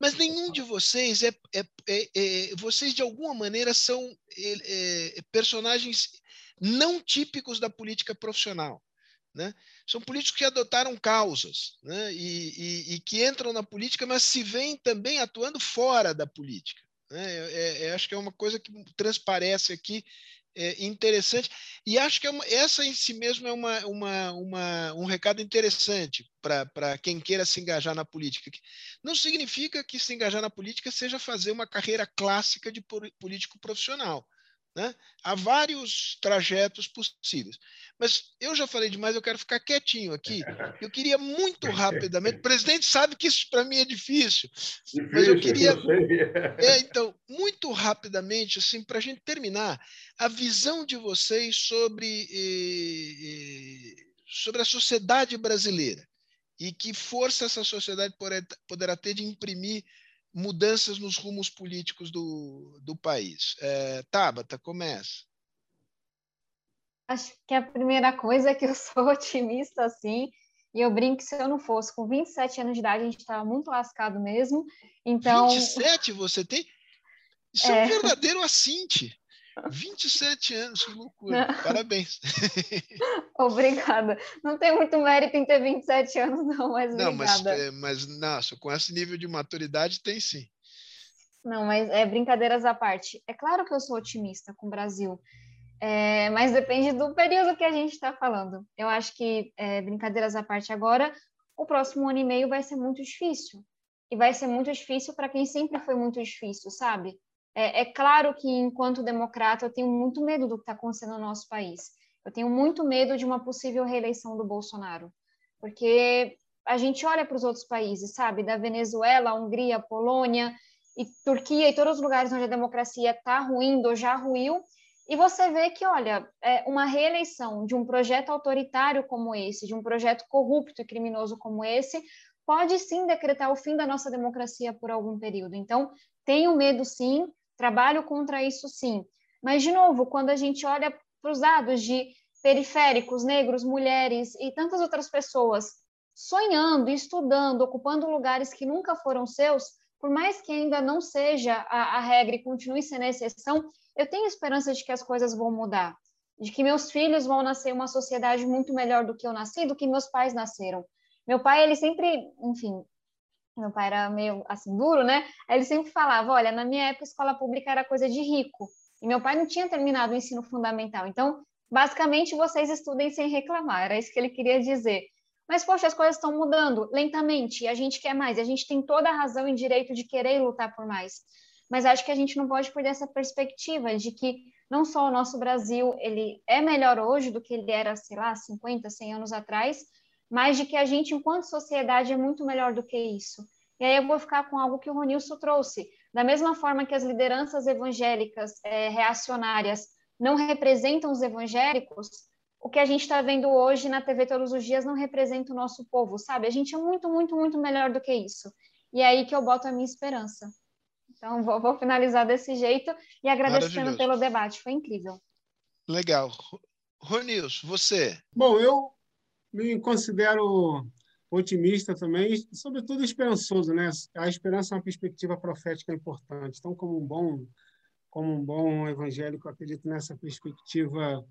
Mas nenhum de vocês é, é, é, é vocês de alguma maneira são é, é, personagens não típicos da política profissional. Né? São políticos que adotaram causas né? e, e, e, que entram na política, mas se veem também atuando fora da política. Né? acho que é uma coisa que transparece aqui é, interessante. E acho que é uma, essa em si mesmo é uma, uma, uma um recado interessante para quem queira se engajar na política. Não significa que se engajar na política seja fazer uma carreira clássica de político profissional. Né? Há vários trajetos possíveis. Mas eu já falei demais, eu quero ficar quietinho aqui. Eu queria muito rapidamente. O presidente sabe que isso para mim é difícil, difícil, mas eu queria. É, então, muito rapidamente, assim, para a gente terminar, a visão de vocês sobre, eh, sobre a sociedade brasileira e que força essa sociedade poderá ter de imprimir mudanças nos rumos políticos do, do país. É, Tabata, começa. Acho que a primeira coisa é que eu sou otimista, assim, e eu brinco que se eu não fosse com 27 anos de idade, a gente estava muito lascado mesmo. Então... 27 você tem? Isso é, é um verdadeiro assinte. 27 anos, que loucura. Parabéns. Obrigada. Não tem muito mérito em ter 27 anos, não, mas não, obrigada. Mas, é, mas nossa, com esse nível de maturidade tem sim. Não, mas é brincadeiras à parte. É claro que eu sou otimista com o Brasil, é, mas depende do período que a gente está falando. Eu acho que, é, brincadeiras à parte agora, o próximo ano e meio vai ser muito difícil. E vai ser muito difícil para quem sempre foi muito difícil, sabe? É, é, claro que, enquanto democrata, eu tenho muito medo do que está acontecendo no nosso país. Eu tenho muito medo de uma possível reeleição do Bolsonaro, porque a gente olha para os outros países, sabe, da Venezuela, Hungria, Polônia e Turquia e todos os lugares onde a democracia está ruindo ou já ruiu, e você vê que, olha, é uma reeleição de um projeto autoritário como esse, de um projeto corrupto e criminoso como esse, pode sim decretar o fim da nossa democracia por algum período. Então, tenho medo sim, Trabalho contra isso sim. Mas, de novo, quando a gente olha para os dados de periféricos, negros, mulheres e tantas outras pessoas sonhando, estudando, ocupando lugares que nunca foram seus, por mais que ainda não seja a, a regra e continue sendo a exceção, eu tenho esperança de que as coisas vão mudar, de que meus filhos vão nascer uma sociedade muito melhor do que eu nasci, do que meus pais nasceram. Meu pai, ele sempre, enfim, meu pai era meio assim duro, né? Ele sempre falava, olha, na minha época escola pública era coisa de rico. E meu pai não tinha terminado o ensino fundamental. Então, basicamente, vocês estudem sem reclamar. Era isso que ele queria dizer. Mas, poxa, as coisas estão mudando lentamente e a gente quer mais. E a gente tem toda a razão e direito de querer lutar por mais. Mas acho que a gente não pode perder essa perspectiva de que não só o nosso Brasil ele é melhor hoje do que ele era, sei lá, 50, 100 anos atrás, mas de que a gente, enquanto sociedade, é muito melhor do que isso. E aí eu vou ficar com algo que o Ronilson trouxe. Da mesma forma que as lideranças evangélicas é, reacionárias não representam os evangélicos, o que a gente está vendo hoje na TV todos os dias não representa o nosso povo, sabe? A gente é muito, muito, muito melhor do que isso. E é aí que eu boto a minha esperança. Então, vou, vou finalizar desse jeito e agradecendo pelo debate. Foi incrível. Legal. Ronils, você? Bom, eu me considero otimista também, e, sobretudo esperançoso, né? A esperança é uma perspectiva profética importante. Então, como um bom, como um bom evangélico, acredito nessa perspectiva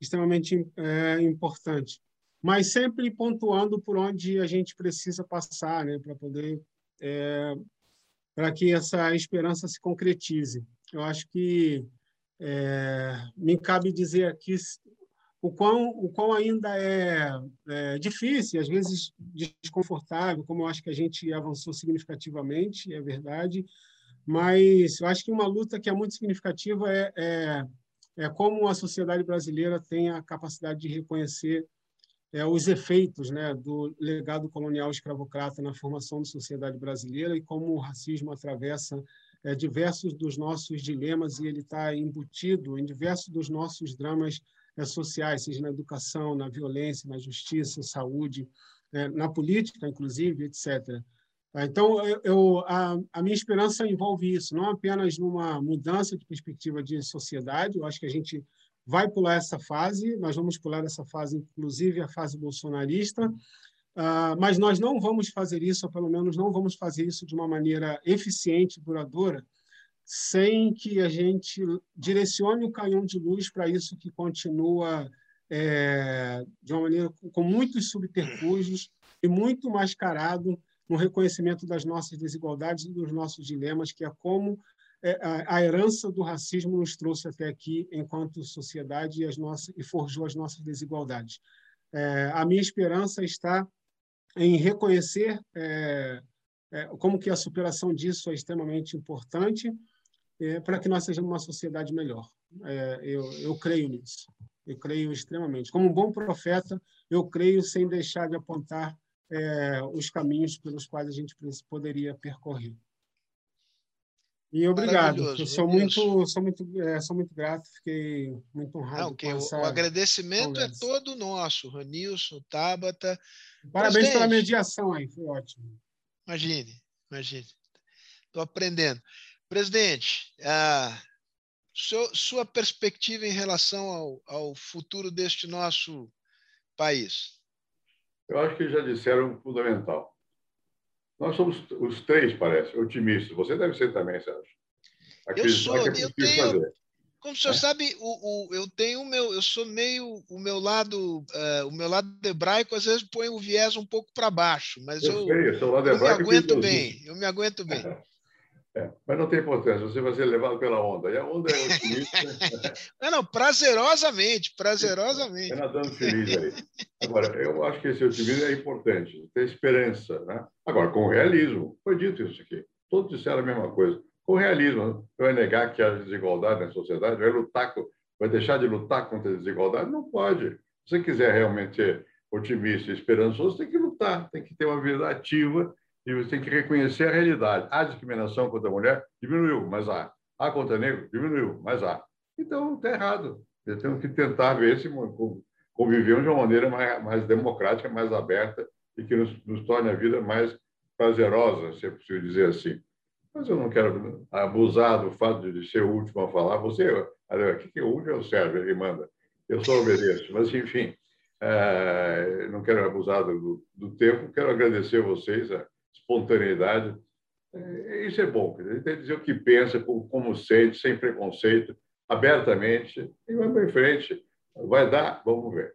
extremamente é, importante, mas sempre pontuando por onde a gente precisa passar, né, para poder é, para que essa esperança se concretize. Eu acho que é, me cabe dizer aqui o quão, o quão ainda é, é, difícil, às vezes desconfortável, como eu acho que a gente avançou significativamente, é verdade, mas eu acho que uma luta que é muito significativa é, é é, como a sociedade brasileira tem a capacidade de reconhecer é, os efeitos né, do legado colonial escravocrata na formação da sociedade brasileira e como o racismo atravessa é, diversos dos nossos dilemas e ele está embutido em diversos dos nossos dramas sociais, seja na educação, na violência, na justiça, saúde, é, na política, inclusive, etc. Tá, então, eu, a, a, minha esperança envolve isso, não apenas numa mudança de perspectiva de sociedade, eu acho que a gente vai pular essa fase, nós vamos pular essa fase, inclusive a fase bolsonarista, uh, mas nós não vamos fazer isso, ou pelo menos não vamos fazer isso de uma maneira eficiente, duradoura, sem que a gente direcione o canhão de luz para isso que continua é, de uma maneira com muitos subterfúgios e muito mascarado no reconhecimento das nossas desigualdades e dos nossos dilemas, que é como é, a herança do racismo nos trouxe até aqui enquanto sociedade e, as nossas, e forjou as nossas desigualdades. É, a minha esperança está em reconhecer é, é, como que a superação disso é extremamente importante é, para que nós sejamos uma sociedade melhor. É, eu, eu creio nisso. Eu creio extremamente. Como um bom profeta, eu creio sem deixar de apontar é, os caminhos pelos quais a gente poderia percorrer. E obrigado. Eu sou muito, sou muito, é, sou muito grato. Fiquei muito honrado. Não, com essa o agradecimento é conversa. é todo nosso, Ranilson, Tabata. Parabéns pela mediação aí, foi ótimo. Imagine, imagine. Estou aprendendo. Presidente, a sua perspectiva em relação ao, ao futuro deste nosso país? Eu acho que já disseram o fundamental. Nós somos os três, parece, otimistas. Você deve ser também, Sérgio. eu sou, é eu tenho. Fazer. Como o senhor é. sabe, o, o, eu tenho o meu, eu sou meio o meu lado, uh, o meu lado hebraico às vezes põe o viés um pouco para baixo, mas eu, eu, sei, eu, eu me aguento bem, eu me aguento bem. É, mas não tem importância, você vai ser levado pela onda. E a onda é otimista. não, não, prazerosamente, prazerosamente. É nadando feliz aí. Agora, eu acho que esse otimismo é importante, ter esperança. Né? Agora, com realismo. Foi dito isso aqui. Todos disseram a mesma coisa. Com realismo. Vai negar que há desigualdade na sociedade? Vai lutar, vai deixar de lutar contra a desigualdade? Não pode. Se você quiser realmente ser otimista e esperançoso, tem que lutar, tem que ter uma vida ativa e você tem que reconhecer a realidade. A discriminação contra a mulher diminuiu, mas há. A contra negro diminuiu, mas há. Então, está errado. Temos que tentar ver se convivemos de uma maneira mais, mais democrática, mais aberta e que nos, nos, torne a vida mais prazerosa, se é possível dizer assim. Mas eu não quero abusar do fato de ser o último a falar. Você, o que é o último é o Sérgio, ele manda. Eu só obedeço. Mas, enfim, É, não quero abusar do, do, tempo, quero agradecer a vocês a espontaneidade. É, isso é bom, a gente tem que dizer o que pensa, como, sente, sem preconceito, abertamente, e vamos em frente. Vai dar? Vamos ver.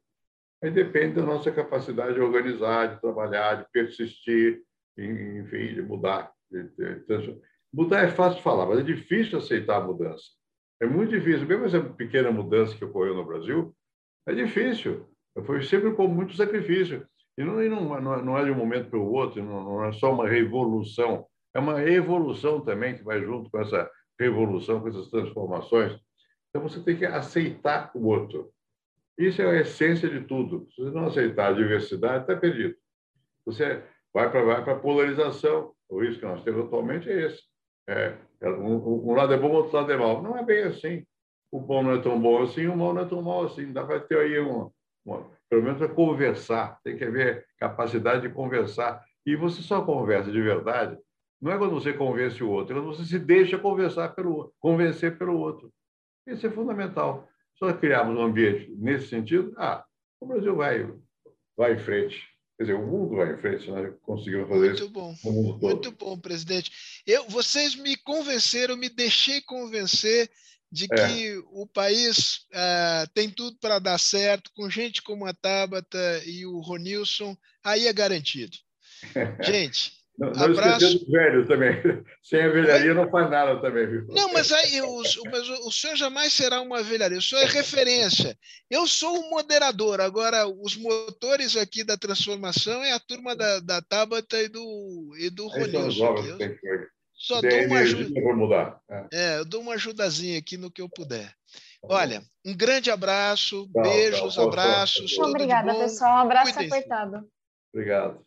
Aí depende da nossa capacidade de organizar, de trabalhar, de persistir, enfim, de mudar. Mudar é fácil de falar, mas é difícil aceitar a mudança. É muito difícil. Mesmo essa pequena mudança que ocorreu no Brasil, é difícil. Foi sempre com muito sacrifício. E não, não, não é de um momento para o outro, não, não é só uma revolução, é uma evolução também que vai junto com essa revolução, com essas transformações. Então você tem que aceitar o outro. Isso é a essência de tudo. Se você não aceitar a diversidade, está perdido. Você vai para vai a polarização. O risco que nós temos atualmente é esse. É, um, um, lado é bom, outro lado é mau. Não é bem assim. O bom não é tão bom assim, o mal não é tão mal assim. Dá para ter aí uma, uma, pelo menos para conversar. Tem que haver capacidade de conversar. E você só conversa de verdade. Não é quando você convence o outro, é quando você se deixa conversar pelo convencer pelo outro. Isso é fundamental. Só criarmos um ambiente nesse sentido, ah, o Brasil vai, vai em frente. Quer dizer, o mundo vai em frente, nós conseguimos fazer muito isso. Bom, muito bom, presidente. Eu, vocês me convenceram, me deixei convencer de é. que o país uh, tem tudo para dar certo, com gente como a Tabata e o Ronilson, aí é garantido. Gente, não, não Abraço. dos velhos também. Sem a velharia não faz nada também, viu? Não, mas aí o, mas o senhor jamais será uma velharia. O senhor é referência. Eu sou o moderador. Agora, os motores aqui da transformação é a turma da, da Tabata e do, e do Ronilson. Só dou uma ajuda. mudar. É. é, eu dou uma ajudazinha aqui no que eu puder. Tá Olha, um grande abraço, beijos, abraços. Obrigada, pessoal. Um abraço apertado. Obrigado.